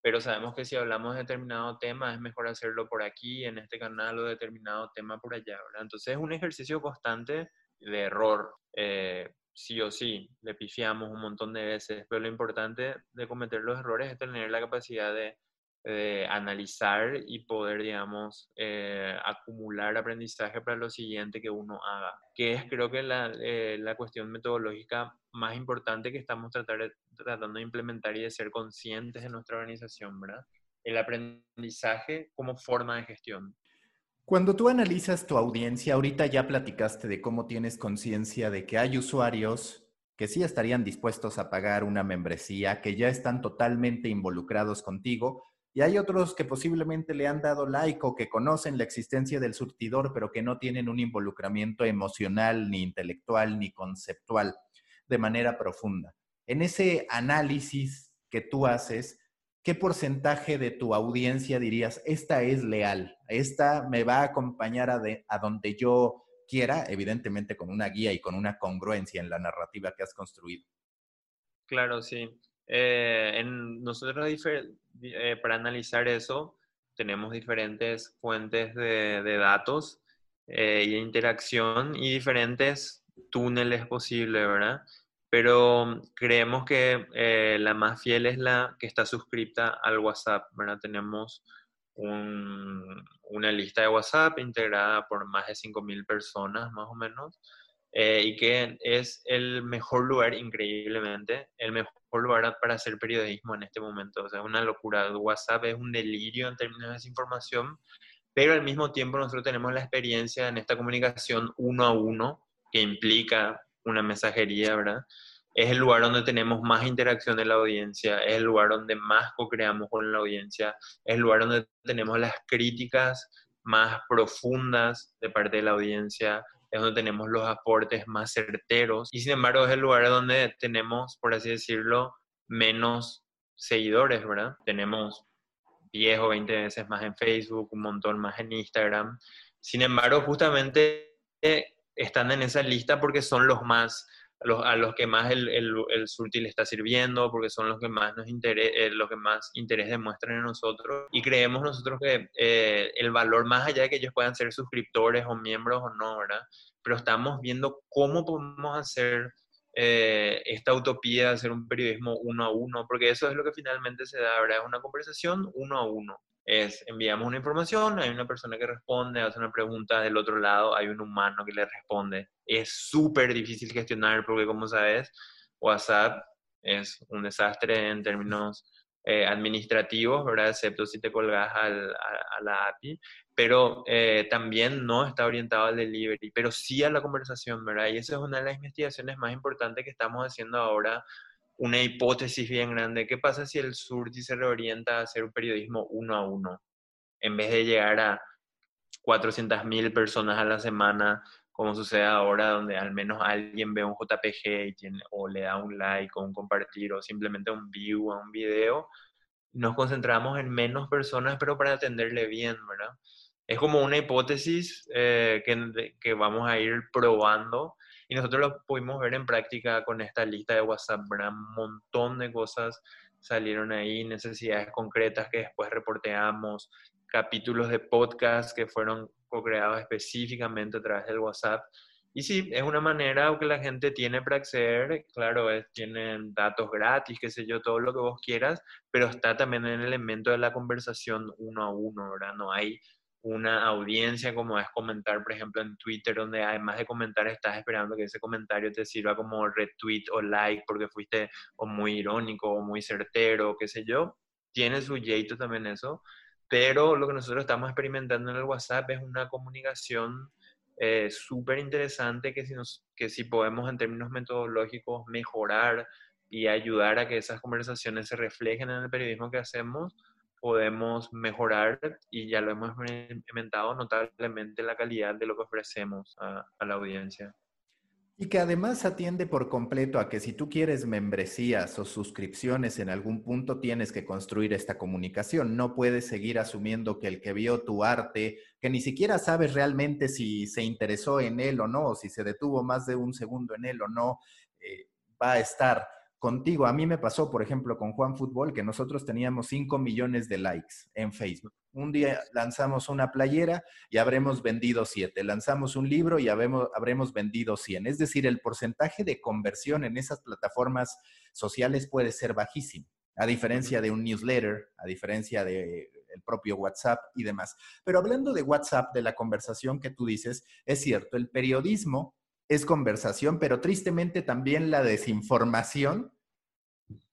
pero sabemos que si hablamos de determinado tema es mejor hacerlo por aquí, en este canal, o determinado tema por allá, ¿verdad? Entonces es un ejercicio constante de error. Eh, sí o sí, le pifiamos un montón de veces, pero lo importante de cometer los errores es tener la capacidad de eh, analizar y poder, digamos, eh, acumular aprendizaje para lo siguiente que uno haga, que es creo que la, eh, la cuestión metodológica más importante que estamos tratar, tratando de implementar y de ser conscientes de nuestra organización, ¿verdad? El aprendizaje como forma de gestión.
Cuando tú analizas tu audiencia, ahorita ya platicaste de cómo tienes conciencia de que hay usuarios que sí estarían dispuestos a pagar una membresía, que ya están totalmente involucrados contigo, y hay otros que posiblemente le han dado like o que conocen la existencia del surtidor, pero que no tienen un involucramiento emocional, ni intelectual, ni conceptual de manera profunda. En ese análisis que tú haces, ¿qué porcentaje de tu audiencia dirías, esta es leal, esta me va a acompañar a, a donde yo quiera, evidentemente con una guía y con una congruencia en la narrativa que has construido?
Claro, sí. Eh, en nosotros eh, para analizar eso tenemos diferentes fuentes de, datos eh, y de interacción y diferentes túneles posibles, ¿verdad? Pero creemos que la más fiel es la que está suscrita al WhatsApp, ¿verdad? Tenemos una lista de WhatsApp integrada por más de 5.000 personas, más o menos, eh, y que es el mejor lugar, increíblemente, el mejor lugar para hacer periodismo en este momento. O sea, una locura. WhatsApp es un delirio en términos de desinformación, pero al mismo tiempo nosotros tenemos la experiencia en esta comunicación uno a uno, que implica una mensajería, ¿verdad? Es el lugar donde tenemos más interacción de la audiencia, es el lugar donde más co-creamos con la audiencia, es el lugar donde tenemos las críticas más profundas de parte de la audiencia, es donde tenemos los aportes más certeros y sin embargo es el lugar donde tenemos, por así decirlo, menos seguidores, ¿verdad? Tenemos 10 o 20 veces más en Facebook, un montón más en Instagram. Sin embargo, justamente eh, están en esa lista porque son los más, a los que más el, el, el surti le está sirviendo, porque son los que más nos interés, eh, los que más interés demuestran en nosotros. Y creemos nosotros que eh, el valor, más allá de que ellos puedan ser suscriptores o miembros o no, ¿verdad? Pero estamos viendo cómo podemos hacer eh, esta utopía de hacer un periodismo uno a uno, porque eso es lo que finalmente se da, ¿verdad? Es una conversación uno a uno. Es, enviamos una información, hay una persona que responde, hace una pregunta del otro lado, hay un humano que le responde. Es súper difícil gestionar porque, como sabes, WhatsApp es un desastre en términos eh, administrativos, ¿verdad? Excepto si te colgas al, a, la API, pero eh, también no está orientado al delivery, pero sí a la conversación, ¿verdad? Y esa es una de las investigaciones más importantes que estamos haciendo ahora, una hipótesis bien grande. ¿Qué pasa si el Surti se reorienta a hacer un periodismo uno a uno? En vez de llegar a 400.000 personas a la semana, como sucede ahora, donde al menos alguien ve un JPG y tiene, o le da un like o un compartir o simplemente un view a un video, nos concentramos en menos personas, pero para atenderle bien, ¿verdad? es como una hipótesis eh, que, que, vamos a ir probando y nosotros lo pudimos ver en práctica con esta lista de WhatsApp. Un montón de cosas salieron ahí, necesidades concretas que después reporteamos, capítulos de podcast que fueron creados específicamente a través del WhatsApp. Y sí, es una manera que la gente tiene para acceder, claro, es, tienen datos gratis, qué sé yo, todo lo que vos quieras, pero está también en el elemento de la conversación uno a uno, ¿verdad? No hay una audiencia como es comentar, por ejemplo, en Twitter, donde además de comentar estás esperando que ese comentario te sirva como retweet o like porque fuiste o muy irónico o muy certero, qué sé yo. Tiene su jeito también eso, pero lo que nosotros estamos experimentando en el WhatsApp es una comunicación eh, súper interesante que si, nos, que si podemos en términos metodológicos mejorar y ayudar a que esas conversaciones se reflejen en el periodismo que hacemos, podemos mejorar y ya lo hemos implementado notablemente la calidad de lo que ofrecemos a, a la audiencia.
Y que además atiende por completo a que si tú quieres membresías o suscripciones en algún punto tienes que construir esta comunicación. No puedes seguir asumiendo que el que vio tu arte, que ni siquiera sabes realmente si se interesó en él o no, o si se detuvo más de un segundo en él o no, eh, va a estar contigo. A mí me pasó, por ejemplo, con Juan Fútbol, que nosotros teníamos 5 millones de likes en Facebook. Un día lanzamos una playera y habremos vendido 7. Lanzamos un libro y habremos, habremos vendido 100. Es decir, el porcentaje de conversión en esas plataformas sociales puede ser bajísimo, a diferencia de un newsletter, a diferencia de el propio WhatsApp y demás. Pero hablando de WhatsApp, de la conversación que tú dices, es cierto, el periodismo es conversación, pero tristemente también la desinformación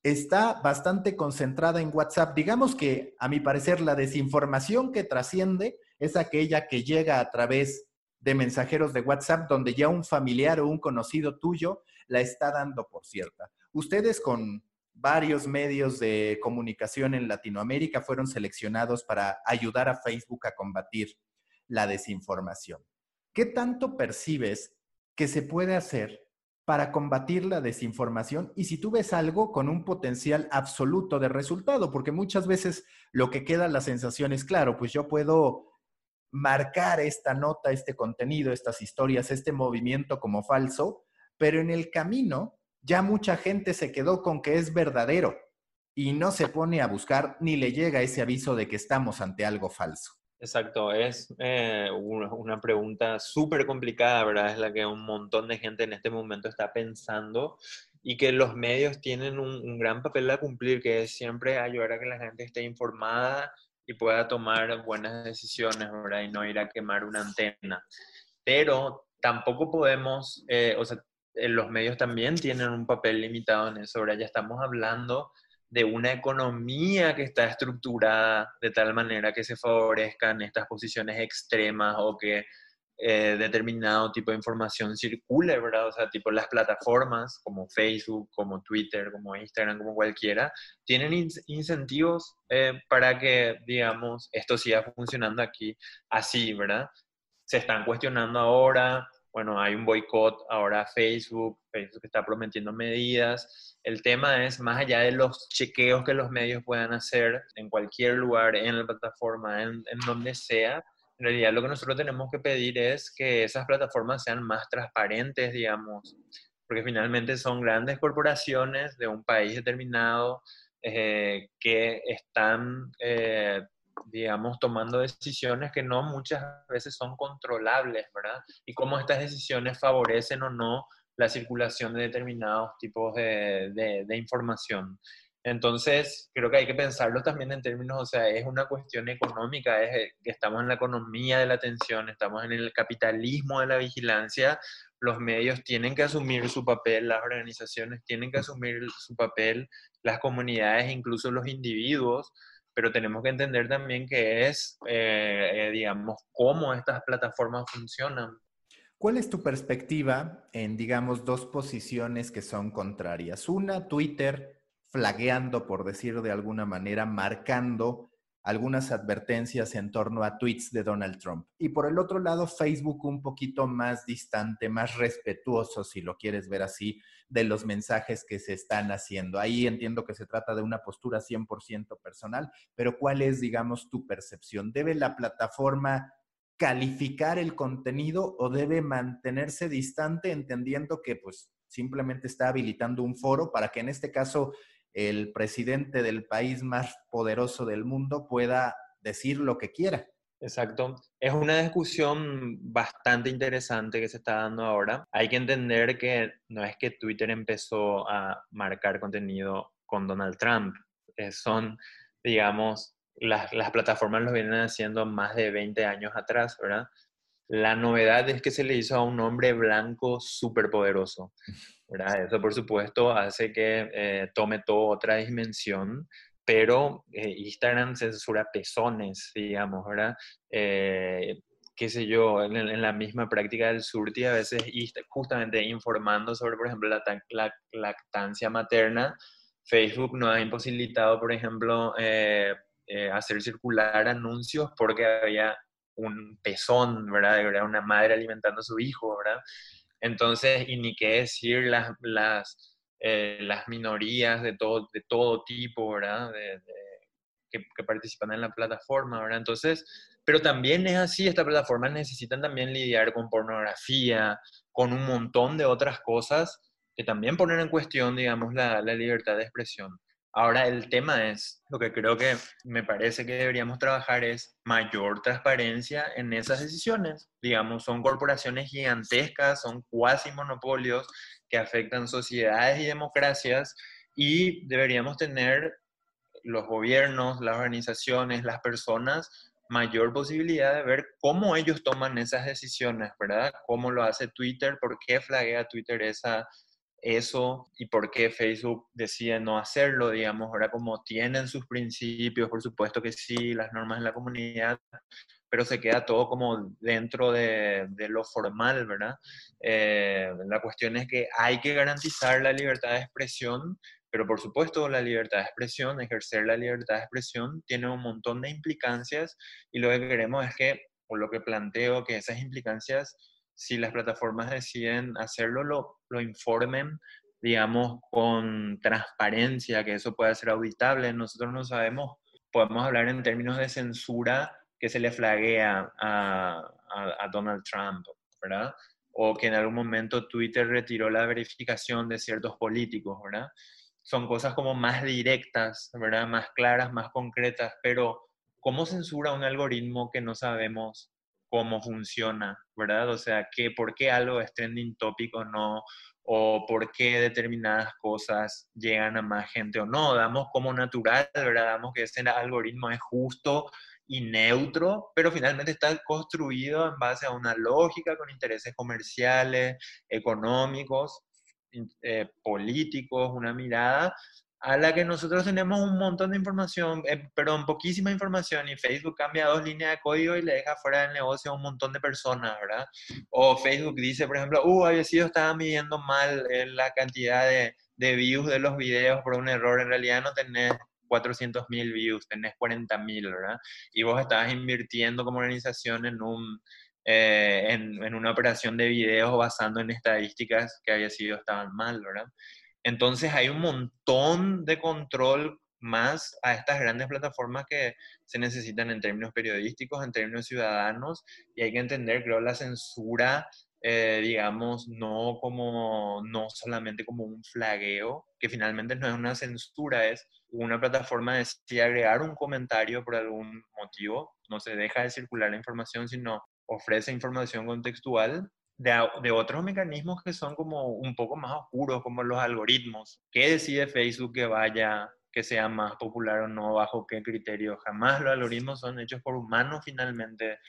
está bastante concentrada en WhatsApp. Digamos que, a mi parecer, la desinformación que trasciende es aquella que llega a través de mensajeros de WhatsApp donde ya un familiar o un conocido tuyo la está dando por cierta. Ustedes con varios medios de comunicación en Latinoamérica fueron seleccionados para ayudar a Facebook a combatir la desinformación. ¿Qué tanto percibes que se puede hacer para combatir la desinformación y si tú ves algo con un potencial absoluto de resultado, porque muchas veces lo que queda la sensación es, claro, pues yo puedo marcar esta nota, este contenido, estas historias, este movimiento como falso, pero en el camino ya mucha gente se quedó con que es verdadero y no se pone a buscar ni le llega ese aviso de que estamos ante algo falso.
Exacto, es eh, una, pregunta súper complicada, ¿verdad? Es la que un montón de gente en este momento está pensando y que los medios tienen un, gran papel a cumplir, que es siempre ayudar a que la gente esté informada y pueda tomar buenas decisiones, ¿verdad? Y no ir a quemar una antena. Pero tampoco podemos, eh, o sea, eh, los medios también tienen un papel limitado en eso, ¿verdad? Ya estamos hablando de una economía que está estructurada de tal manera que se favorezcan estas posiciones extremas o que eh, determinado tipo de información circule, ¿verdad? O sea, tipo las plataformas como Facebook, como Twitter, como Instagram, como cualquiera, tienen incentivos eh, para que, digamos, esto siga funcionando aquí así, ¿verdad? Se están cuestionando ahora bueno, hay un boicot ahora a Facebook, Facebook está prometiendo medidas. El tema es, más allá de los chequeos que los medios puedan hacer en cualquier lugar, en la plataforma, en, en donde sea, en realidad lo que nosotros tenemos que pedir es que esas plataformas sean más transparentes, digamos, porque finalmente son grandes corporaciones de un país determinado eh, que están eh, digamos, tomando decisiones que no muchas veces son controlables, ¿verdad? Y cómo estas decisiones favorecen o no la circulación de determinados tipos de, de, información. Entonces, creo que hay que pensarlo también en términos, o sea, es una cuestión económica, es que estamos en la economía de la atención, estamos en el capitalismo de la vigilancia, los medios tienen que asumir su papel, las organizaciones tienen que asumir su papel, las comunidades, incluso los individuos, pero tenemos que entender también que es, eh, eh, digamos, cómo estas plataformas funcionan.
¿Cuál es tu perspectiva en, digamos, dos posiciones que son contrarias? Una, Twitter flagueando, por decir de alguna manera, marcando algunas advertencias en torno a tweets de Donald Trump. Y por el otro lado, Facebook un poquito más distante, más respetuoso, si lo quieres ver así, de los mensajes que se están haciendo. Ahí entiendo que se trata de una postura 100% personal, pero ¿cuál es, digamos, tu percepción? ¿Debe la plataforma calificar el contenido o debe mantenerse distante entendiendo que pues simplemente está habilitando un foro para que en este caso el presidente del país más poderoso del mundo pueda decir lo que quiera.
Exacto. Es una discusión bastante interesante que se está dando ahora. Hay que entender que no es que Twitter empezó a marcar contenido con Donald Trump. Eh, son, digamos, las, las, plataformas lo vienen haciendo más de 20 años atrás, ¿verdad? La novedad es que se le hizo a un hombre blanco súper poderoso, ¿verdad? Eso, por supuesto, hace que eh, tome toda otra dimensión pero eh, Instagram censura pezones, digamos, ¿verdad? Eh, qué sé yo, en, la misma práctica del surti, a veces justamente informando sobre, por ejemplo, la, lactancia materna, Facebook nos ha imposibilitado, por ejemplo, eh, hacer circular anuncios porque había un pezón, ¿verdad? Una madre alimentando a su hijo, ¿verdad? Entonces, y ni qué decir las, las eh, las minorías de todo, de todo tipo, ¿verdad? que, participan en la plataforma, ¿verdad? Entonces, pero también es así, estas plataformas necesitan también lidiar con pornografía, con un montón de otras cosas que también ponen en cuestión, digamos, la, la libertad de expresión. Ahora el tema es, lo que creo que me parece que deberíamos trabajar es mayor transparencia en esas decisiones. Digamos, son corporaciones gigantescas, son cuasi monopolios que afectan sociedades y democracias y deberíamos tener los gobiernos, las organizaciones, las personas mayor posibilidad de ver cómo ellos toman esas decisiones, ¿verdad? Cómo lo hace Twitter, por qué flaguea Twitter esa, eso y por qué Facebook decide no hacerlo, digamos, ahora como tienen sus principios, por supuesto que sí, las normas de la comunidad, pero se queda todo como dentro de, lo formal, ¿verdad? Eh, la cuestión es que hay que garantizar la libertad de expresión, pero por supuesto la libertad de expresión, ejercer la libertad de expresión, tiene un montón de implicancias y lo que queremos es que, o lo que planteo, que esas implicancias, si las plataformas deciden hacerlo, lo, lo informen digamos, con transparencia, que eso pueda ser auditable. Nosotros no sabemos, podemos hablar en términos de censura que se le flaguea a, a, Donald Trump, ¿verdad? O que en algún momento Twitter retiró la verificación de ciertos políticos, ¿verdad? Son cosas como más directas, ¿verdad? Más claras, más concretas, pero ¿cómo censura un algoritmo que no sabemos cómo funciona, ¿verdad? O sea, que, ¿por qué algo es trending topic o no? o por qué determinadas cosas llegan a más gente o no. Damos como natural, ¿verdad? Damos que ese algoritmo es justo y neutro, pero finalmente está construido en base a una lógica con intereses comerciales, económicos, eh, políticos, una mirada a la que nosotros tenemos un montón de información, eh, perdón, poquísima información y Facebook cambia dos líneas de código y le deja fuera del negocio a un montón de personas, ¿verdad? O Facebook dice, por ejemplo, uh, había sido, estaba midiendo mal eh, la cantidad de, views de los videos por un error, en realidad no tenés 400 mil views, tenés 40 mil, ¿verdad? Y vos estabas invirtiendo como organización en, un, eh, en, en, una operación de videos basando en estadísticas que había sido, estaban mal, ¿verdad? Entonces hay un montón de control más a estas grandes plataformas que se necesitan en términos periodísticos, en términos ciudadanos, y hay que entender, creo, la censura eh, digamos, no como, no solamente como un flagueo, que finalmente no es una censura, es una plataforma decide agregar un comentario por algún motivo, no se deja de circular la información, sino ofrece información contextual de, de, otros mecanismos que son como un poco más oscuros, como los algoritmos. ¿Qué decide Facebook que vaya, que sea más popular o no, bajo qué criterio? Jamás los algoritmos son hechos por humanos finalmente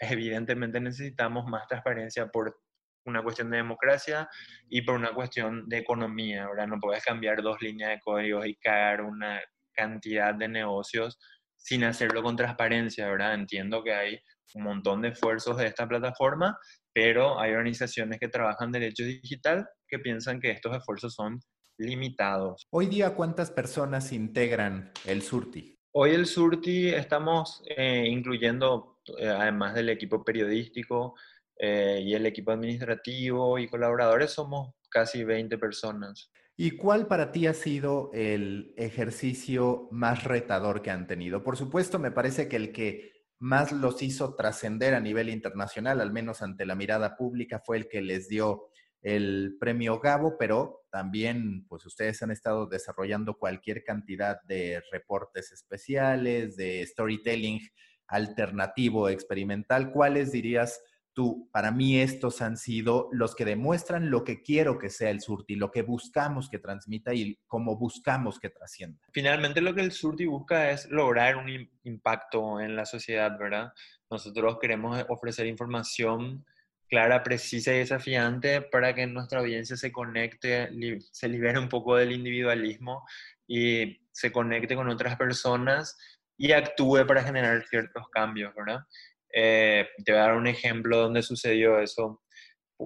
evidentemente necesitamos más transparencia por una cuestión de democracia y por una cuestión de economía, ¿verdad? No puedes cambiar dos líneas de códigos y caer una cantidad de negocios sin hacerlo con transparencia, ¿verdad? Entiendo que hay un montón de esfuerzos de esta plataforma, pero hay organizaciones que trabajan derecho digital que piensan que estos esfuerzos son limitados.
Hoy día, ¿cuántas personas integran el SURTI?
Hoy el SURTI estamos eh, incluyendo eh, además del equipo periodístico eh, y el equipo administrativo y colaboradores, somos casi 20 personas.
¿Y cuál para ti ha sido el ejercicio más retador que han tenido? Por supuesto, me parece que el que más los hizo trascender a nivel internacional, al menos ante la mirada pública, fue el que les dio el premio Gabo, pero también pues ustedes han estado desarrollando cualquier cantidad de reportes especiales, de storytelling alternativo, experimental. ¿Cuáles dirías tú, para mí estos han sido los que demuestran lo que quiero que sea el Surti, lo que buscamos que transmita y cómo buscamos que trascienda?
Finalmente lo que el Surti busca es lograr un impacto en la sociedad, ¿verdad? Nosotros queremos ofrecer información clara, precisa y desafiante para que nuestra audiencia se conecte, se libere un poco del individualismo y se conecte con otras personas y actúe para generar ciertos cambios, ¿verdad? Eh, te voy a dar un ejemplo donde sucedió eso.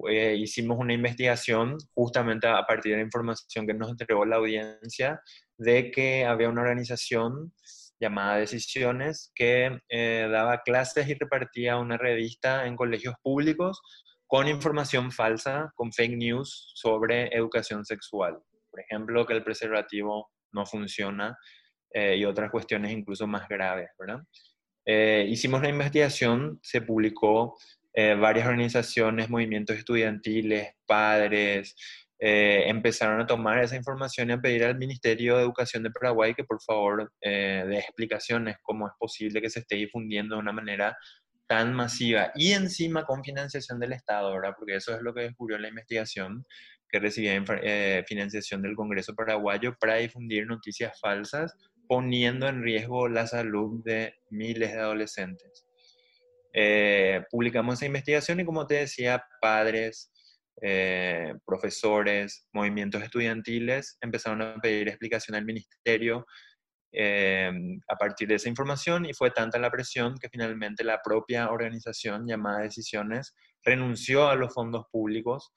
Eh, hicimos una investigación justamente a partir de la información que nos entregó la audiencia de que había una organización llamada Decisiones, que eh, daba clases y repartía una revista en colegios públicos con información falsa, con fake news sobre educación sexual. Por ejemplo, que el preservativo no funciona eh, y otras cuestiones incluso más graves, ¿verdad? Eh, hicimos la investigación, se publicó varias organizaciones, movimientos estudiantiles, padres, eh, empezaron a tomar esa información y a pedir al Ministerio de Educación de Paraguay que por favor eh, dé explicaciones cómo es posible que se esté difundiendo de una manera tan masiva y encima con financiación del Estado, ¿verdad? Porque eso es lo que descubrió la investigación, que recibía eh, financiación del Congreso paraguayo para difundir noticias falsas, poniendo en riesgo la salud de miles de adolescentes. publicamos esa investigación y como te decía, padres, eh, profesores, movimientos estudiantiles empezaron a pedir explicación al ministerio eh, a partir de esa información y fue tanta la presión que finalmente la propia organización llamada Decisiones renunció a los fondos públicos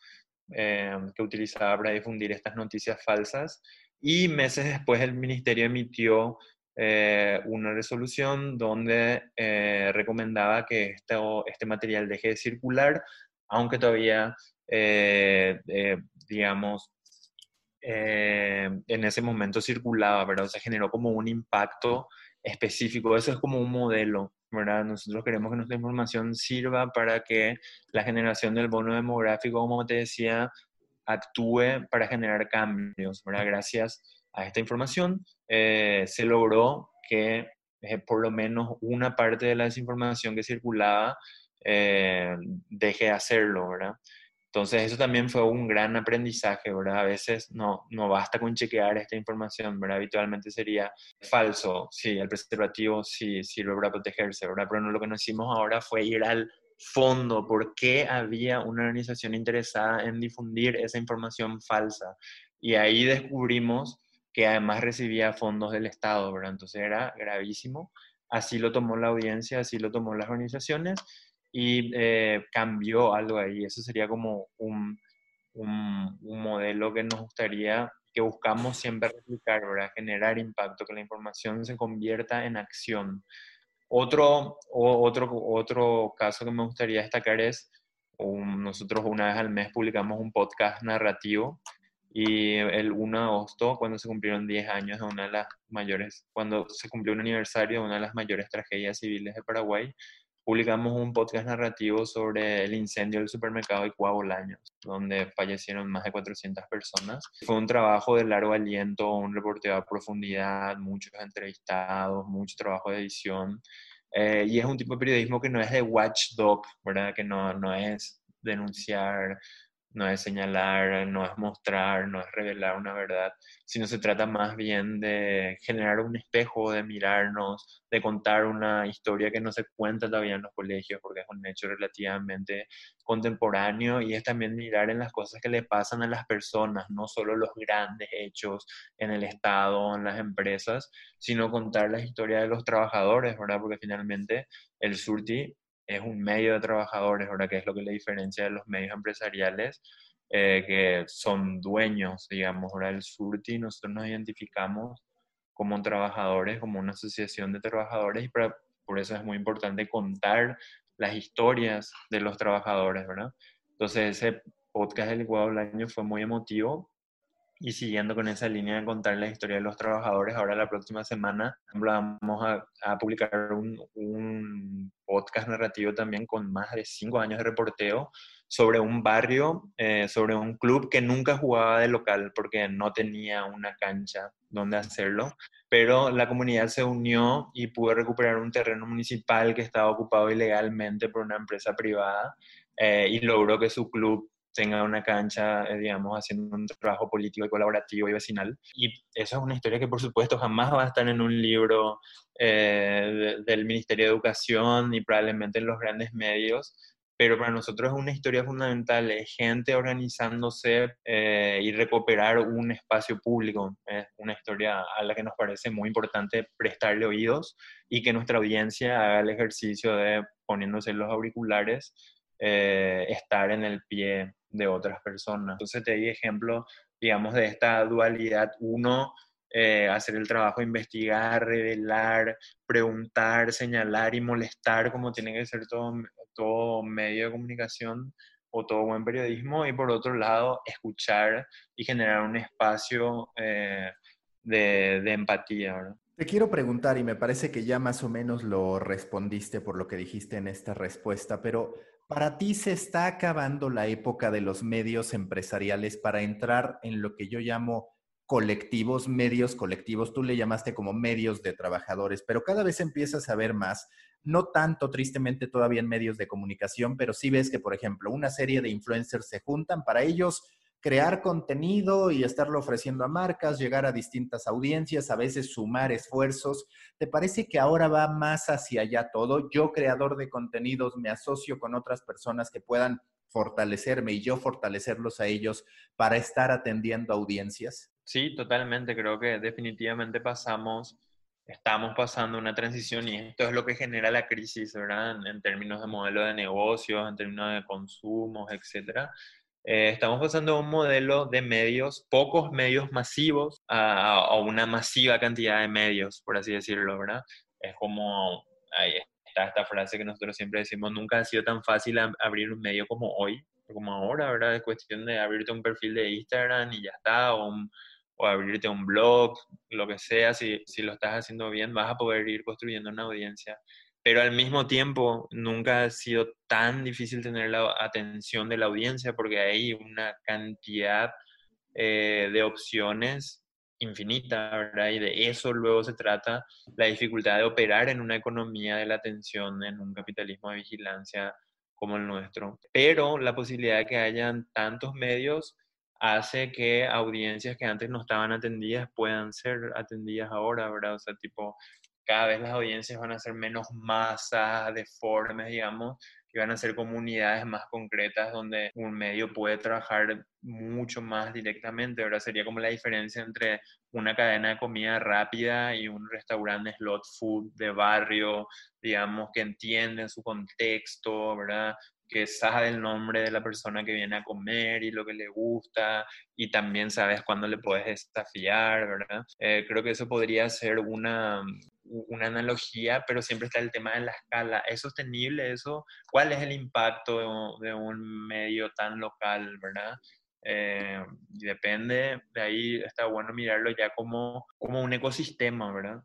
eh, que utilizaba para difundir estas noticias falsas y meses después el ministerio emitió una resolución donde recomendaba que este material deje de circular, aunque todavía eh, eh, digamos, eh, en ese momento circulaba, ¿verdad? se generó como un impacto específico. Eso es como un modelo, ¿verdad? Nosotros queremos que nuestra información sirva para que la generación del bono demográfico, como te decía, actúe para generar cambios. Gracias a esta información se logró que por lo menos una parte de la desinformación que circulaba deje de hacerlo, ¿verdad? Entonces eso también fue un gran aprendizaje, ¿verdad? A veces no, no basta con chequear esta información, ¿verdad? Habitualmente sería falso, sí, el preservativo sí sirve para protegerse, ¿verdad? Pero no, lo que nos hicimos ahora fue ir al fondo, por qué había una organización interesada en difundir esa información falsa. Y ahí descubrimos que además recibía fondos del Estado, ¿verdad? Entonces era gravísimo. Así lo tomó la audiencia, así lo tomó las organizaciones y eh, cambió algo ahí. Eso sería como un, un, modelo que nos gustaría, que buscamos siempre replicar, ¿verdad? Generar impacto, que la información se convierta en acción. Otro, otro, otro caso que me gustaría destacar es, nosotros una vez al mes publicamos un podcast narrativo y el 1 de agosto, cuando se cumplieron 10 años de una de las mayores, cuando se cumplió un aniversario de una de las mayores tragedias civiles de Paraguay, publicamos un podcast narrativo sobre el incendio del supermercado de Bolaños, donde fallecieron más de 400 personas. Fue un trabajo de largo aliento, un reporteo a profundidad, muchos entrevistados, mucho trabajo de edición. Eh, y es un tipo de periodismo que no es de watchdog, ¿verdad? Que no, no es denunciar no es señalar, no es mostrar, no es revelar una verdad, sino se trata más bien de generar un espejo, de mirarnos, de contar una historia que no se cuenta todavía en los colegios, porque es un hecho relativamente contemporáneo y es también mirar en las cosas que le pasan a las personas, no solo los grandes hechos en el Estado, en las empresas, sino contar la historia de los trabajadores, ¿verdad? Porque finalmente el Surti es un medio de trabajadores, ¿verdad? Que es lo que le diferencia de los medios empresariales, eh, que son dueños, digamos, ahora del Surti, nosotros nos identificamos como trabajadores, como una asociación de trabajadores, y por eso es muy importante contar las historias de los trabajadores, ¿verdad? Entonces ese podcast del licuado del año fue muy emotivo Y siguiendo con esa línea de contar la historia de los trabajadores, ahora la próxima semana vamos a, publicar un, un, podcast narrativo también con más de cinco años de reporteo sobre un barrio, eh, sobre un club que nunca jugaba de local porque no tenía una cancha donde hacerlo, pero la comunidad se unió y pudo recuperar un terreno municipal que estaba ocupado ilegalmente por una empresa privada eh, y logró que su club tenga una cancha, eh, digamos, haciendo un trabajo político y colaborativo y vecinal. Y eso es una historia que, por supuesto, jamás va a estar en un libro del Ministerio de Educación y probablemente en los grandes medios, pero para nosotros es una historia fundamental, es gente organizándose eh, y recuperar un espacio público. Es una historia a la que nos parece muy importante prestarle oídos y que nuestra audiencia haga el ejercicio de poniéndose los auriculares, eh, estar en el pie de otras personas. Entonces te di ejemplo, digamos, de esta dualidad. Uno, eh, hacer el trabajo, investigar, revelar, preguntar, señalar y molestar, como tiene que ser todo, todo medio de comunicación o todo buen periodismo. Y por otro lado, escuchar y generar un espacio eh, de, de, empatía.
Te quiero preguntar, y me parece que ya más o menos lo respondiste por lo que dijiste en esta respuesta, pero ¿para ti se está acabando la época de los medios empresariales para entrar en lo que yo llamo colectivos, medios colectivos, tú le llamaste como medios de trabajadores, pero cada vez empiezas a ver más, no tanto tristemente todavía en medios de comunicación, pero sí ves que, por ejemplo, una serie de influencers se juntan para ellos crear contenido y estarlo ofreciendo a marcas, llegar a distintas audiencias, a veces sumar esfuerzos. ¿Te parece que ahora va más hacia allá todo? Yo, creador de contenidos, me asocio con otras personas que puedan fortalecerme y yo fortalecerlos a ellos para estar atendiendo audiencias?
Sí, totalmente. Creo que definitivamente pasamos, estamos pasando una transición y esto es lo que genera la crisis, ¿verdad? En, términos de modelo de negocios, en términos de consumos, etcétera. Eh, estamos pasando a un modelo de medios, pocos medios masivos, a, una masiva cantidad de medios, por así decirlo, ¿verdad? Es como, ahí está esta frase que nosotros siempre decimos, nunca ha sido tan fácil abrir un medio como hoy, como ahora, ¿verdad? Es cuestión de abrirte un perfil de Instagram y ya está, o un, o abrirte un blog, lo que sea, si, si lo estás haciendo bien, vas a poder ir construyendo una audiencia. Pero al mismo tiempo, nunca ha sido tan difícil tener la atención de la audiencia porque hay una cantidad eh, de opciones infinita, ¿verdad? Y de eso luego se trata la dificultad de operar en una economía de la atención, en un capitalismo de vigilancia como el nuestro. Pero la posibilidad de que hayan tantos medios hace que audiencias que antes no estaban atendidas puedan ser atendidas ahora, ¿verdad? O sea, tipo, cada vez las audiencias van a ser menos masas, deformes, digamos, y van a ser comunidades más concretas donde un medio puede trabajar mucho más directamente, ¿verdad? Sería como la diferencia entre una cadena de comida rápida y un restaurante slot food de barrio, digamos, que entiende su contexto, ¿verdad? que sabe el nombre de la persona que viene a comer y lo que le gusta y también sabes cuándo le puedes desafiar, ¿verdad? Eh, creo que eso podría ser una, una analogía, pero siempre está el tema de la escala. ¿Es sostenible eso? ¿Cuál es el impacto de, un medio tan local, verdad? Eh, depende, de ahí está bueno mirarlo ya como, como un ecosistema, ¿verdad?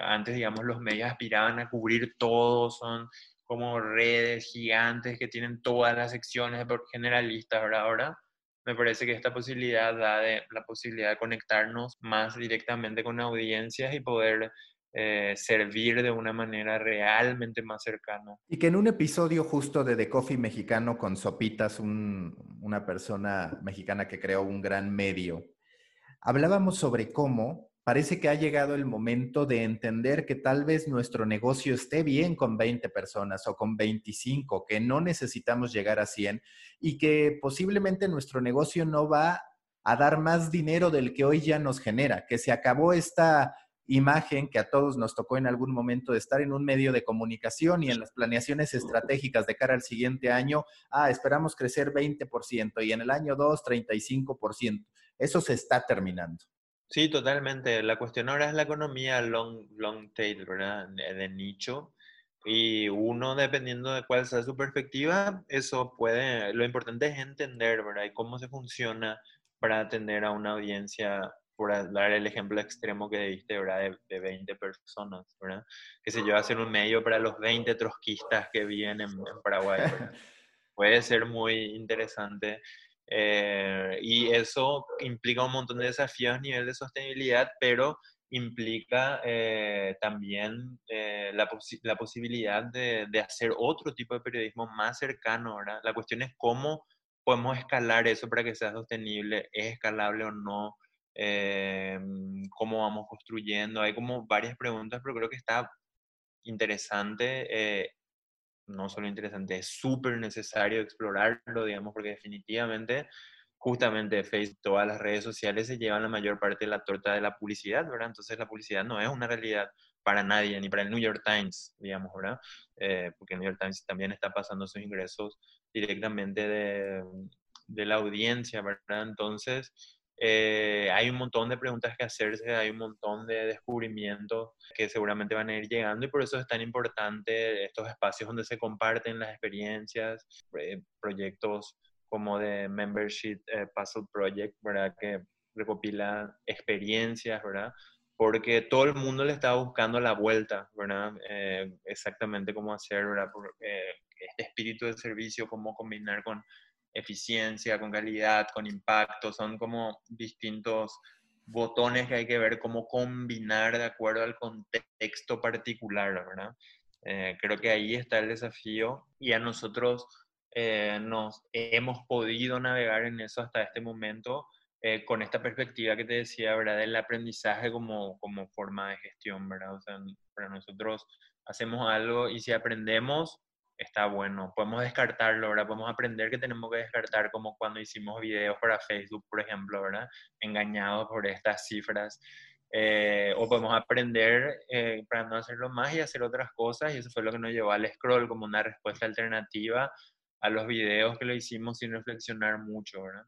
antes, digamos, los medios aspiraban a cubrir todo, son como redes gigantes que tienen todas las secciones generalistas, ¿verdad? Ahora me parece que esta posibilidad da de, la posibilidad de conectarnos más directamente con audiencias y poder eh, servir de una manera realmente más cercana.
Y que en un episodio justo de The Coffee Mexicano con Sopitas, una persona mexicana que creó un gran medio, hablábamos sobre cómo parece que ha llegado el momento de entender que tal vez nuestro negocio esté bien con 20 personas o con 25, que no necesitamos llegar a 100 y que posiblemente nuestro negocio no va a dar más dinero del que hoy ya nos genera, que se acabó esta imagen que a todos nos tocó en algún momento de estar en un medio de comunicación y en las planeaciones estratégicas de cara al siguiente año, ah, esperamos crecer 20% y en el año 2, 35%. Eso se está terminando.
Sí, totalmente. La cuestión ahora es la economía long, long tail, ¿verdad? De, nicho. Y uno, dependiendo de cuál sea su perspectiva, eso puede, lo importante es entender, ¿verdad? Y cómo se funciona para atender a una audiencia, por dar el ejemplo extremo que diste, ¿verdad? De, 20 personas, ¿verdad? Que se lleva a hacer un medio para los 20 trotskistas que viven en, Paraguay, <laughs> Puede ser muy interesante. Eh, y eso implica un montón de desafíos a nivel de sostenibilidad, pero implica eh, también eh, la, la, posibilidad de, de, hacer otro tipo de periodismo más cercano, ¿verdad? La cuestión es cómo podemos escalar eso para que sea sostenible, es escalable o no, eh, cómo vamos construyendo, hay como varias preguntas, pero creo que está interesante, no solo interesante, es súper necesario explorarlo, digamos, porque definitivamente justamente Facebook, todas las redes sociales se llevan la mayor parte de la torta de la publicidad, ¿verdad? Entonces la publicidad no es una realidad para nadie, ni para el New York Times, digamos, ¿verdad? Eh, porque el New York Times también está pasando sus ingresos directamente de, de la audiencia, ¿verdad? Entonces, eh, hay un montón de preguntas que hacerse, hay un montón de descubrimientos que seguramente van a ir llegando y por eso es tan importante estos espacios donde se comparten las experiencias, eh, proyectos como de Membership eh, Puzzle Project, ¿verdad? Que recopila experiencias, ¿verdad? Porque todo el mundo le está buscando la vuelta, ¿verdad? Eh, exactamente cómo hacer, ¿verdad? Eh, este espíritu de servicio, cómo combinar con eficiencia, con calidad, con impacto, son como distintos botones que hay que ver cómo combinar de acuerdo al contexto particular, ¿verdad? creo que ahí está el desafío y a nosotros eh, nos hemos podido navegar en eso hasta este momento eh, con esta perspectiva que te decía, ¿verdad? Del aprendizaje como, como forma de gestión, ¿verdad? Para nosotros hacemos algo y si aprendemos, está bueno. Podemos descartarlo, ¿verdad? Podemos aprender que tenemos que descartar, como cuando hicimos videos para Facebook, por ejemplo, ¿verdad? Engañados por estas cifras. Eh, o podemos aprender para no hacerlo más y hacer otras cosas, y eso fue lo que nos llevó al scroll como una respuesta alternativa a los videos que lo hicimos sin reflexionar mucho, ¿verdad?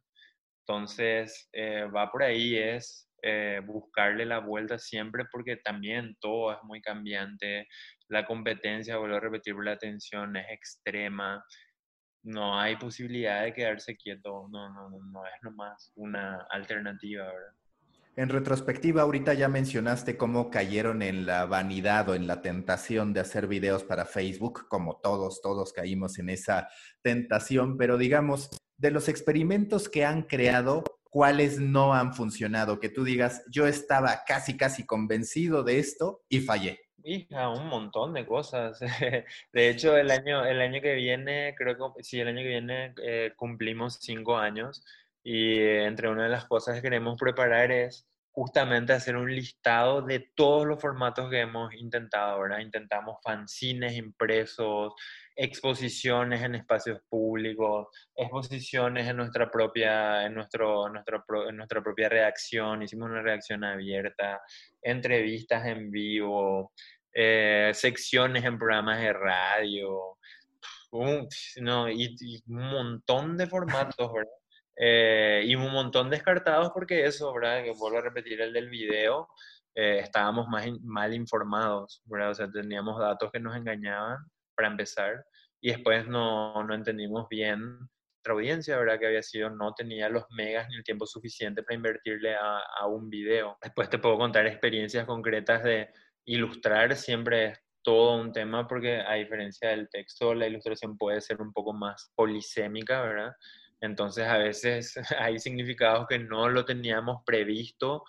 Entonces, eh, va por ahí, es eh, buscarle la vuelta siempre porque también todo es muy cambiante, la competencia, vuelvo a repetir, la atención es extrema, no hay posibilidad de quedarse quieto, no, no, no, no es nomás una alternativa, ¿verdad?
En retrospectiva, ahorita ya mencionaste cómo cayeron en la vanidad o en la tentación de hacer videos para Facebook, como todos, todos caímos en esa tentación, pero digamos, de los experimentos que han creado, ¿cuáles no han funcionado? Que tú digas, yo estaba casi, casi convencido de esto y fallé.
Hija, un montón de cosas. <laughs> De hecho, el año, el año que viene, creo que sí, el año que viene eh, cumplimos cinco años y entre una de las cosas que queremos preparar es justamente hacer un listado de todos los formatos que hemos intentado, ¿verdad? Intentamos fanzines impresos, exposiciones en espacios públicos, exposiciones en nuestra propia, en nuestro, en nuestra propia redacción, hicimos una redacción abierta, entrevistas en vivo, eh, secciones en programas de radio, no, y, y un montón de formatos, ¿verdad? Eh, y un montón descartados porque eso, ¿verdad? Que vuelvo a repetir el del video, eh, estábamos más mal informados, ¿verdad? O sea, teníamos datos que nos engañaban para empezar y después no, no entendimos bien nuestra audiencia, ¿verdad? Que había sido, no tenía los megas ni el tiempo suficiente para invertirle a, a un video. Después te puedo contar experiencias concretas de ilustrar siempre es todo un tema porque a diferencia del texto, la ilustración puede ser un poco más polisémica, ¿verdad? Entonces a veces <laughs> hay significados que no lo teníamos previsto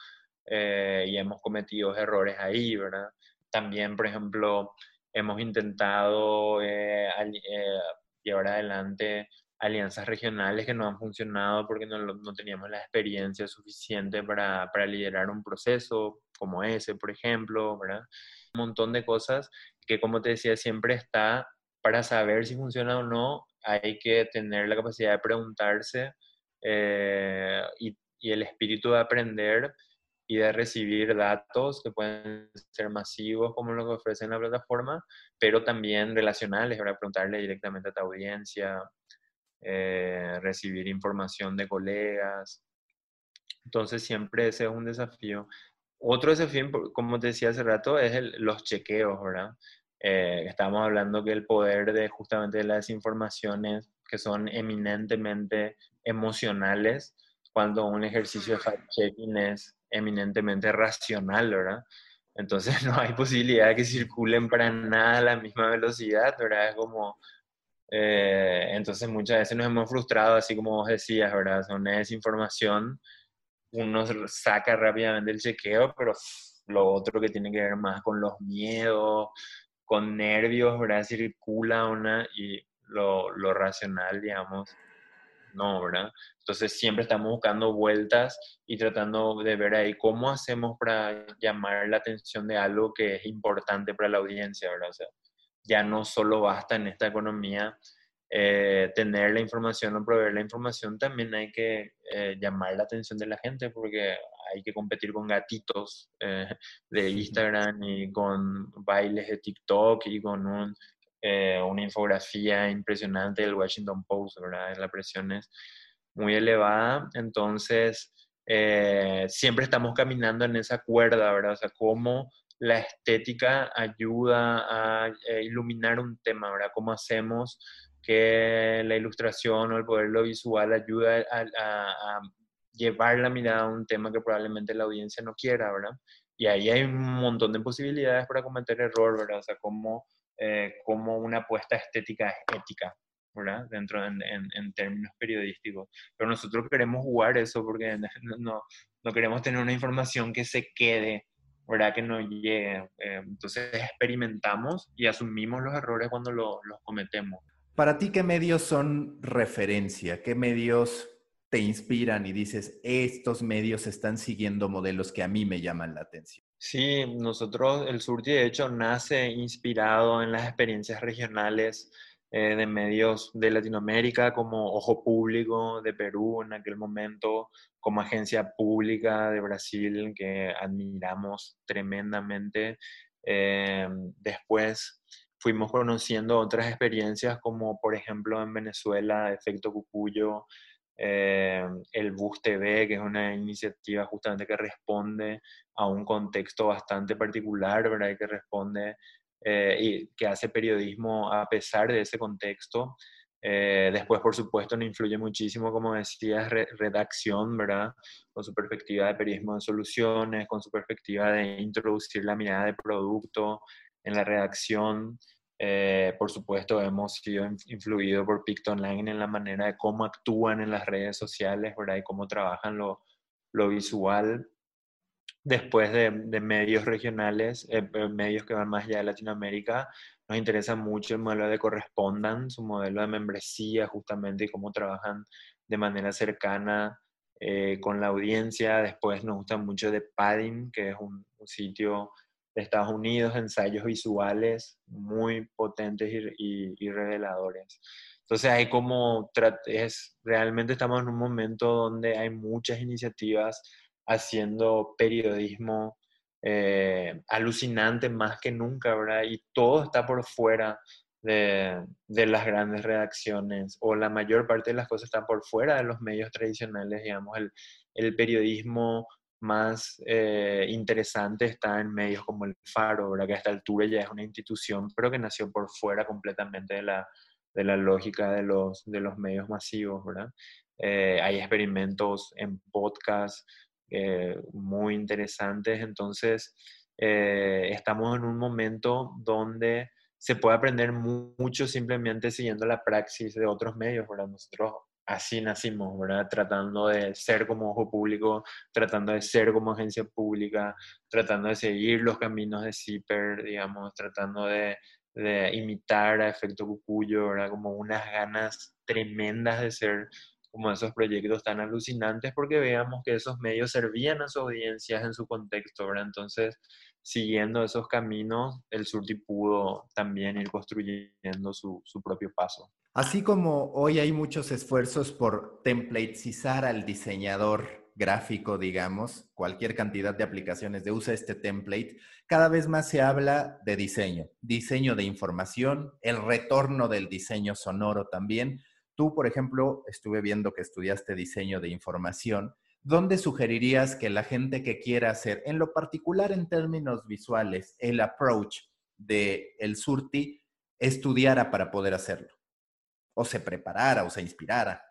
eh, y hemos cometido errores ahí, ¿verdad? También, por ejemplo, hemos intentado eh, eh, llevar adelante alianzas regionales que no han funcionado porque no, no teníamos la experiencia suficiente para, para, liderar un proceso como ese, por ejemplo, ¿verdad? Un montón de cosas que, como te decía, siempre está para saber si funciona o no hay que tener la capacidad de preguntarse eh, y, el espíritu de aprender y de recibir datos que pueden ser masivos como lo que ofrece la plataforma, pero también relacionales, para preguntarle directamente a tu audiencia, eh, recibir información de colegas. Entonces siempre ese es un desafío. Otro desafío, como te decía hace rato, es los chequeos, ¿verdad? Eh, estamos hablando que el poder de justamente las informaciones que son eminentemente emocionales, cuando un ejercicio de fact-checking es eminentemente racional, ¿verdad? Entonces <laughs> no hay posibilidad de que circulen para nada a la misma velocidad, ¿verdad? Es como, eh, entonces muchas veces nos hemos frustrado, así como vos decías, ¿verdad? Son desinformación, uno saca rápidamente el chequeo, pero lo otro que tiene que ver más con los miedos, con nervios, ¿verdad? Circula una y lo racional, digamos, no, ¿verdad? Entonces siempre estamos buscando vueltas y tratando de ver ahí cómo hacemos para llamar la atención de algo que es importante para la audiencia, ¿verdad? O sea, ya no solo basta en esta economía eh, tener la información o proveer la información, también hay que eh, llamar la atención de la gente porque hay que competir con gatitos eh, <laughs> de Instagram y con bailes de TikTok y con un, una infografía impresionante del Washington Post, ¿verdad? La presión es muy elevada, entonces siempre estamos caminando en esa cuerda, ¿verdad? O sea, cómo la estética ayuda a iluminar un tema, ¿verdad? ¿Cómo hacemos que la ilustración o el poder lo visual ayuda a, llevar la mirada a un tema que probablemente la audiencia no quiera, ¿verdad? Y ahí hay un montón de posibilidades para cometer error, ¿verdad? O sea, como, eh, como una apuesta estética es ética, ¿verdad? Dentro en, en, términos periodísticos. Pero nosotros queremos jugar eso porque <laughs> no, no queremos tener una información que se quede, ¿verdad? Que no llegue. Eh, entonces experimentamos y asumimos los errores cuando los cometemos.
Para ti, ¿qué medios son referencia? ¿Qué medios te inspiran y dices, estos medios están siguiendo modelos que a mí me llaman la atención?
Sí, nosotros, el Surti de hecho nace inspirado en las experiencias regionales eh, de medios de Latinoamérica como Ojo Público de Perú en aquel momento, como Agencia Pública de Brasil que admiramos tremendamente. Eh, después fuimos conociendo otras experiencias como por ejemplo en Venezuela, Efecto Cucuyo, eh, el Bus TV, que es una iniciativa justamente que responde a un contexto bastante particular, ¿verdad? que responde eh, y que hace periodismo a pesar de ese contexto. Eh, después, por supuesto, nos influye muchísimo, como decías, redacción, ¿verdad? Con su perspectiva de periodismo de soluciones, con su perspectiva de introducir la mirada de producto en la redacción. Eh, por supuesto, hemos sido influidos por Picton Online en la manera de cómo actúan en las redes sociales, ¿verdad? Y cómo trabajan lo, lo visual. Después de, de medios regionales, eh, eh, medios que van más allá de Latinoamérica, nos interesa mucho el modelo de Correspondan, su modelo de membresía justamente y cómo trabajan de manera cercana con la audiencia. Después nos gusta mucho de Padding, que es un, un sitio de Estados Unidos, ensayos visuales muy potentes y, reveladores. Entonces hay como, es, realmente estamos en un momento donde hay muchas iniciativas haciendo periodismo eh, alucinante más que nunca, ¿verdad? Y todo está por fuera de, de, las grandes redacciones o la mayor parte de las cosas están por fuera de los medios tradicionales, digamos, el, el periodismo más eh, interesante está en medios como el Faro, ¿verdad? que a esta altura ya es una institución, pero que nació por fuera completamente de la, de la lógica de los, de los medios masivos. ¿verdad? Eh, hay experimentos en podcast eh, muy interesantes, entonces estamos en un momento donde se puede aprender mucho simplemente siguiendo la praxis de otros medios. ¿verdad? Nosotros así nacimos, ¿verdad? Tratando de ser como ojo público, tratando de ser como agencia pública, tratando de seguir los caminos de CIPER, digamos, tratando de, imitar a Efecto Cucuyo, ¿verdad? Como unas ganas tremendas de ser como esos proyectos tan alucinantes porque veamos que esos medios servían a sus audiencias en su contexto, ¿verdad? Entonces, siguiendo esos caminos, el Surti pudo también ir construyendo su, su propio paso.
Así como hoy hay muchos esfuerzos por templatizar al diseñador gráfico, digamos, cualquier cantidad de aplicaciones de usa este template, cada vez más se habla de diseño, diseño de información, el retorno del diseño sonoro también. Tú, por ejemplo, estuve viendo que estudiaste diseño de información. ¿Dónde sugerirías que la gente que quiera hacer, en lo particular en términos visuales, el approach de el Surti, estudiara para poder hacerlo? o se preparara o se inspirara?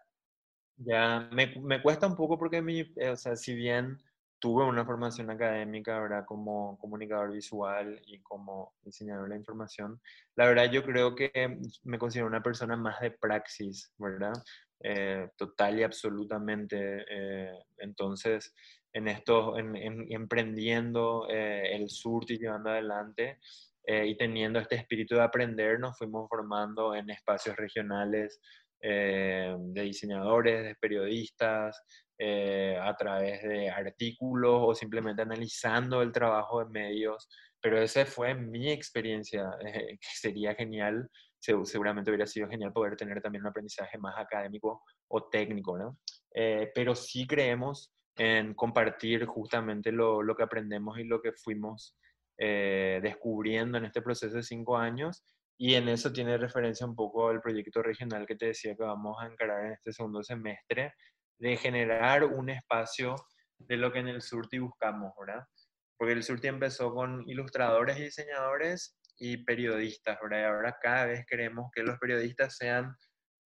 Ya, me, me cuesta un poco porque mi, eh, o sea, si bien tuve una formación académica, ¿verdad? Como comunicador visual y como diseñador de la información, la verdad yo creo que me considero una persona más de praxis, ¿verdad? Eh, total y absolutamente. Eh, entonces, en esto, en, emprendiendo eh, el sur y llevando adelante y teniendo este espíritu de aprender, nos fuimos formando en espacios regionales de diseñadores, de periodistas, a través de artículos o simplemente analizando el trabajo de medios. Pero esa fue mi experiencia, <laughs> que sería genial seguramente hubiera sido genial poder tener también un aprendizaje más académico o técnico, ¿no? Eh, pero sí creemos en compartir justamente lo, lo, que aprendemos y lo que fuimos eh, descubriendo en este proceso de cinco años. Y en eso tiene referencia un poco el proyecto regional que te decía que vamos a encarar en este segundo semestre, de generar un espacio de lo que en el Surti buscamos, ¿verdad? Porque el Surti empezó con ilustradores y diseñadores y periodistas, ¿verdad? Y ahora cada vez queremos que los periodistas sean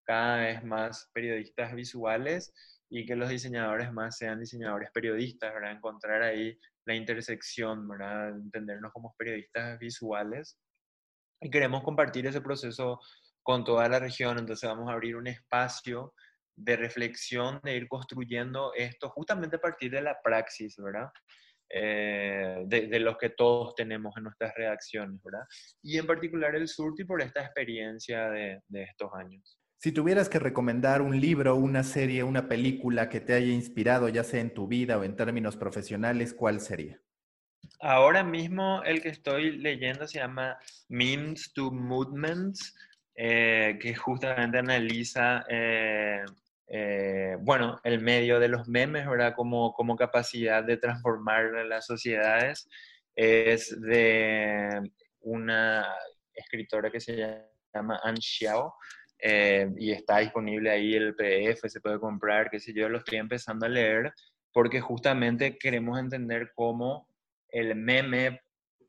cada vez más periodistas visuales y que los diseñadores más sean diseñadores periodistas, ¿verdad? Encontrar ahí la intersección, ¿verdad? Entendernos como periodistas visuales. Y queremos compartir ese proceso con toda la región, entonces vamos a abrir un espacio de reflexión, de ir construyendo esto justamente a partir de la praxis, ¿verdad? Eh, de, los que todos tenemos en nuestras redacciones, ¿verdad? Y en particular el Surti por esta experiencia de, de estos años.
Si tuvieras que recomendar un libro, una serie, una película que te haya inspirado, ya sea en tu vida o en términos profesionales, ¿cuál sería?
Ahora mismo el que estoy leyendo se llama Memes to Movements, eh, que justamente analiza eh, eh, bueno, el medio de los memes, ¿verdad? Como, como capacidad de transformar las sociedades, es de una escritora que se llama Anne Xiao, eh, y está disponible ahí el PDF, se puede comprar, qué sé yo, lo estoy empezando a leer, porque justamente queremos entender cómo el meme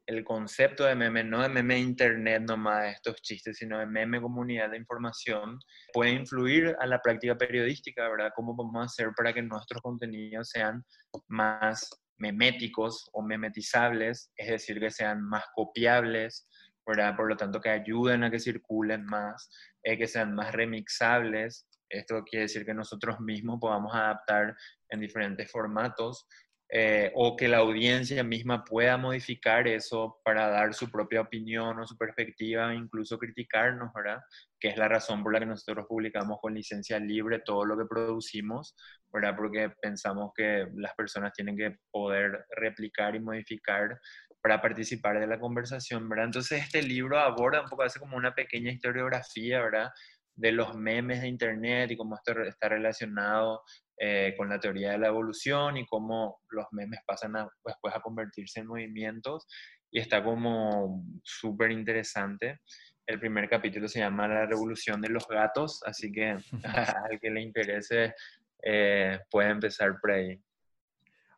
el concepto de meme, no de meme internet nomás estos chistes, sino de meme comunidad de información, puede influir a la práctica periodística, ¿verdad? ¿Cómo podemos hacer para que nuestros contenidos sean más meméticos o memetizables, es decir, que sean más copiables, ¿verdad? Por lo tanto, que ayuden a que circulen más, eh, que sean más remixables. Esto quiere decir que nosotros mismos podamos adaptar en diferentes formatos eh, o que la audiencia misma pueda modificar eso para dar su propia opinión o su perspectiva, incluso criticarnos, ¿verdad? Que es la razón por la que nosotros publicamos con licencia libre todo lo que producimos, ¿verdad? Porque pensamos que las personas tienen que poder replicar y modificar para participar de la conversación, ¿verdad? Entonces este libro aborda un poco, hace como una pequeña historiografía, ¿verdad? de los memes de Internet y cómo esto está relacionado eh, con la teoría de la evolución y cómo los memes pasan después a convertirse en movimientos y está como súper interesante. El primer capítulo se llama La revolución de los gatos, así que <laughs> al que le interese eh, puede empezar por ahí.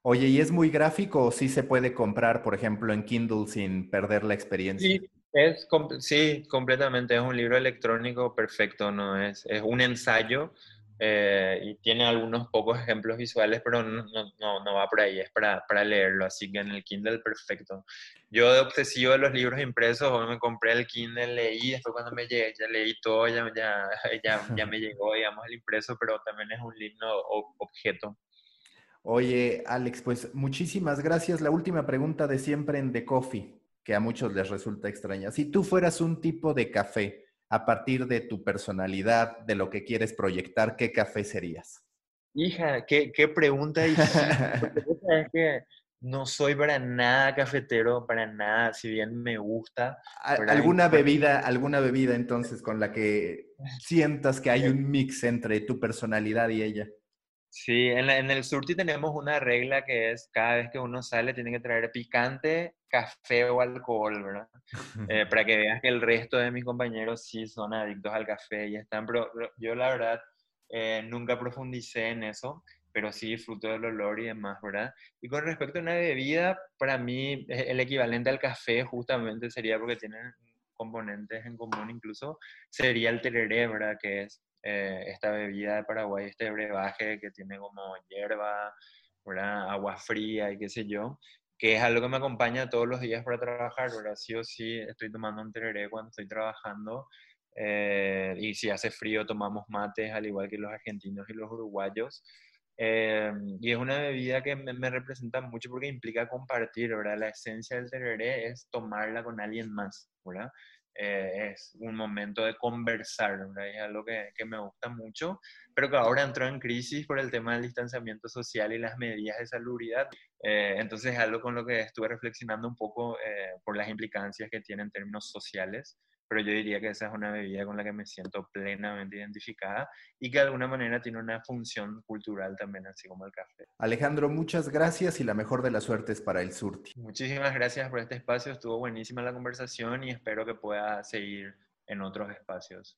Oye, ¿y es muy gráfico o sí se puede comprar, por ejemplo, en Kindle sin perder la experiencia?
Sí, es, sí completamente. Es un libro electrónico perfecto, ¿no? Es, es un ensayo eh, y tiene algunos pocos ejemplos visuales, pero no, no, no va por ahí, es para, para, leerlo, así que en el Kindle perfecto. Yo de obsesivo de los libros impresos, hoy me compré el Kindle, leí, después cuando me llegué, ya leí todo, ya, ya, <laughs> ya, ya me llegó, digamos, el impreso, pero también es un lindo objeto.
Oye, Alex, pues muchísimas gracias. La última pregunta de siempre en The Coffee, que a muchos les resulta extraña. Si tú fueras un tipo de café, a partir de tu personalidad, de lo que quieres proyectar, ¿qué café serías?
Hija, qué, qué pregunta difícil. es <laughs> que no soy para nada cafetero, para nada, si bien me gusta.
¿Alguna bebida, alguna bebida entonces con la que sientas que hay un mix entre tu personalidad y ella?
Sí, en, en el surti tenemos una regla que es cada vez que uno sale tiene que traer picante, café o alcohol, ¿verdad? Eh, <laughs> para que veas que el resto de mis compañeros sí son adictos al café y están, pero yo la verdad eh, nunca profundicé en eso, pero sí disfruto del olor y demás, ¿verdad? Y con respecto a una bebida, para mí e, el equivalente al café justamente sería porque tienen componentes en común incluso, sería el tereré, ¿verdad? Que es esta bebida de Paraguay, este brebaje que tiene como hierba, agua fría y qué sé yo, que es algo que me acompaña todos los días para trabajar, ¿verdad? Sí o sí estoy tomando un tereré cuando estoy trabajando eh, y si hace frío tomamos mates, al igual que los argentinos y los uruguayos. Eh, y es una bebida que me, representa mucho porque implica compartir, ¿verdad? La esencia del tereré es tomarla con alguien más, ¿verdad? Eh, es un momento de conversar, ¿verdad? Es algo que, me gusta mucho, pero que ahora entró en crisis por el tema del distanciamiento social y las medidas de salubridad. entonces es algo con lo que estuve reflexionando un poco por las implicancias que tiene en términos sociales pero yo diría que esa es una bebida con la que me siento plenamente identificada y que de alguna manera tiene una función cultural también, así como el café.
Alejandro, muchas gracias y la mejor de las suertes para el Surti.
Muchísimas gracias por este espacio, estuvo buenísima la conversación y espero que pueda seguir en otros espacios.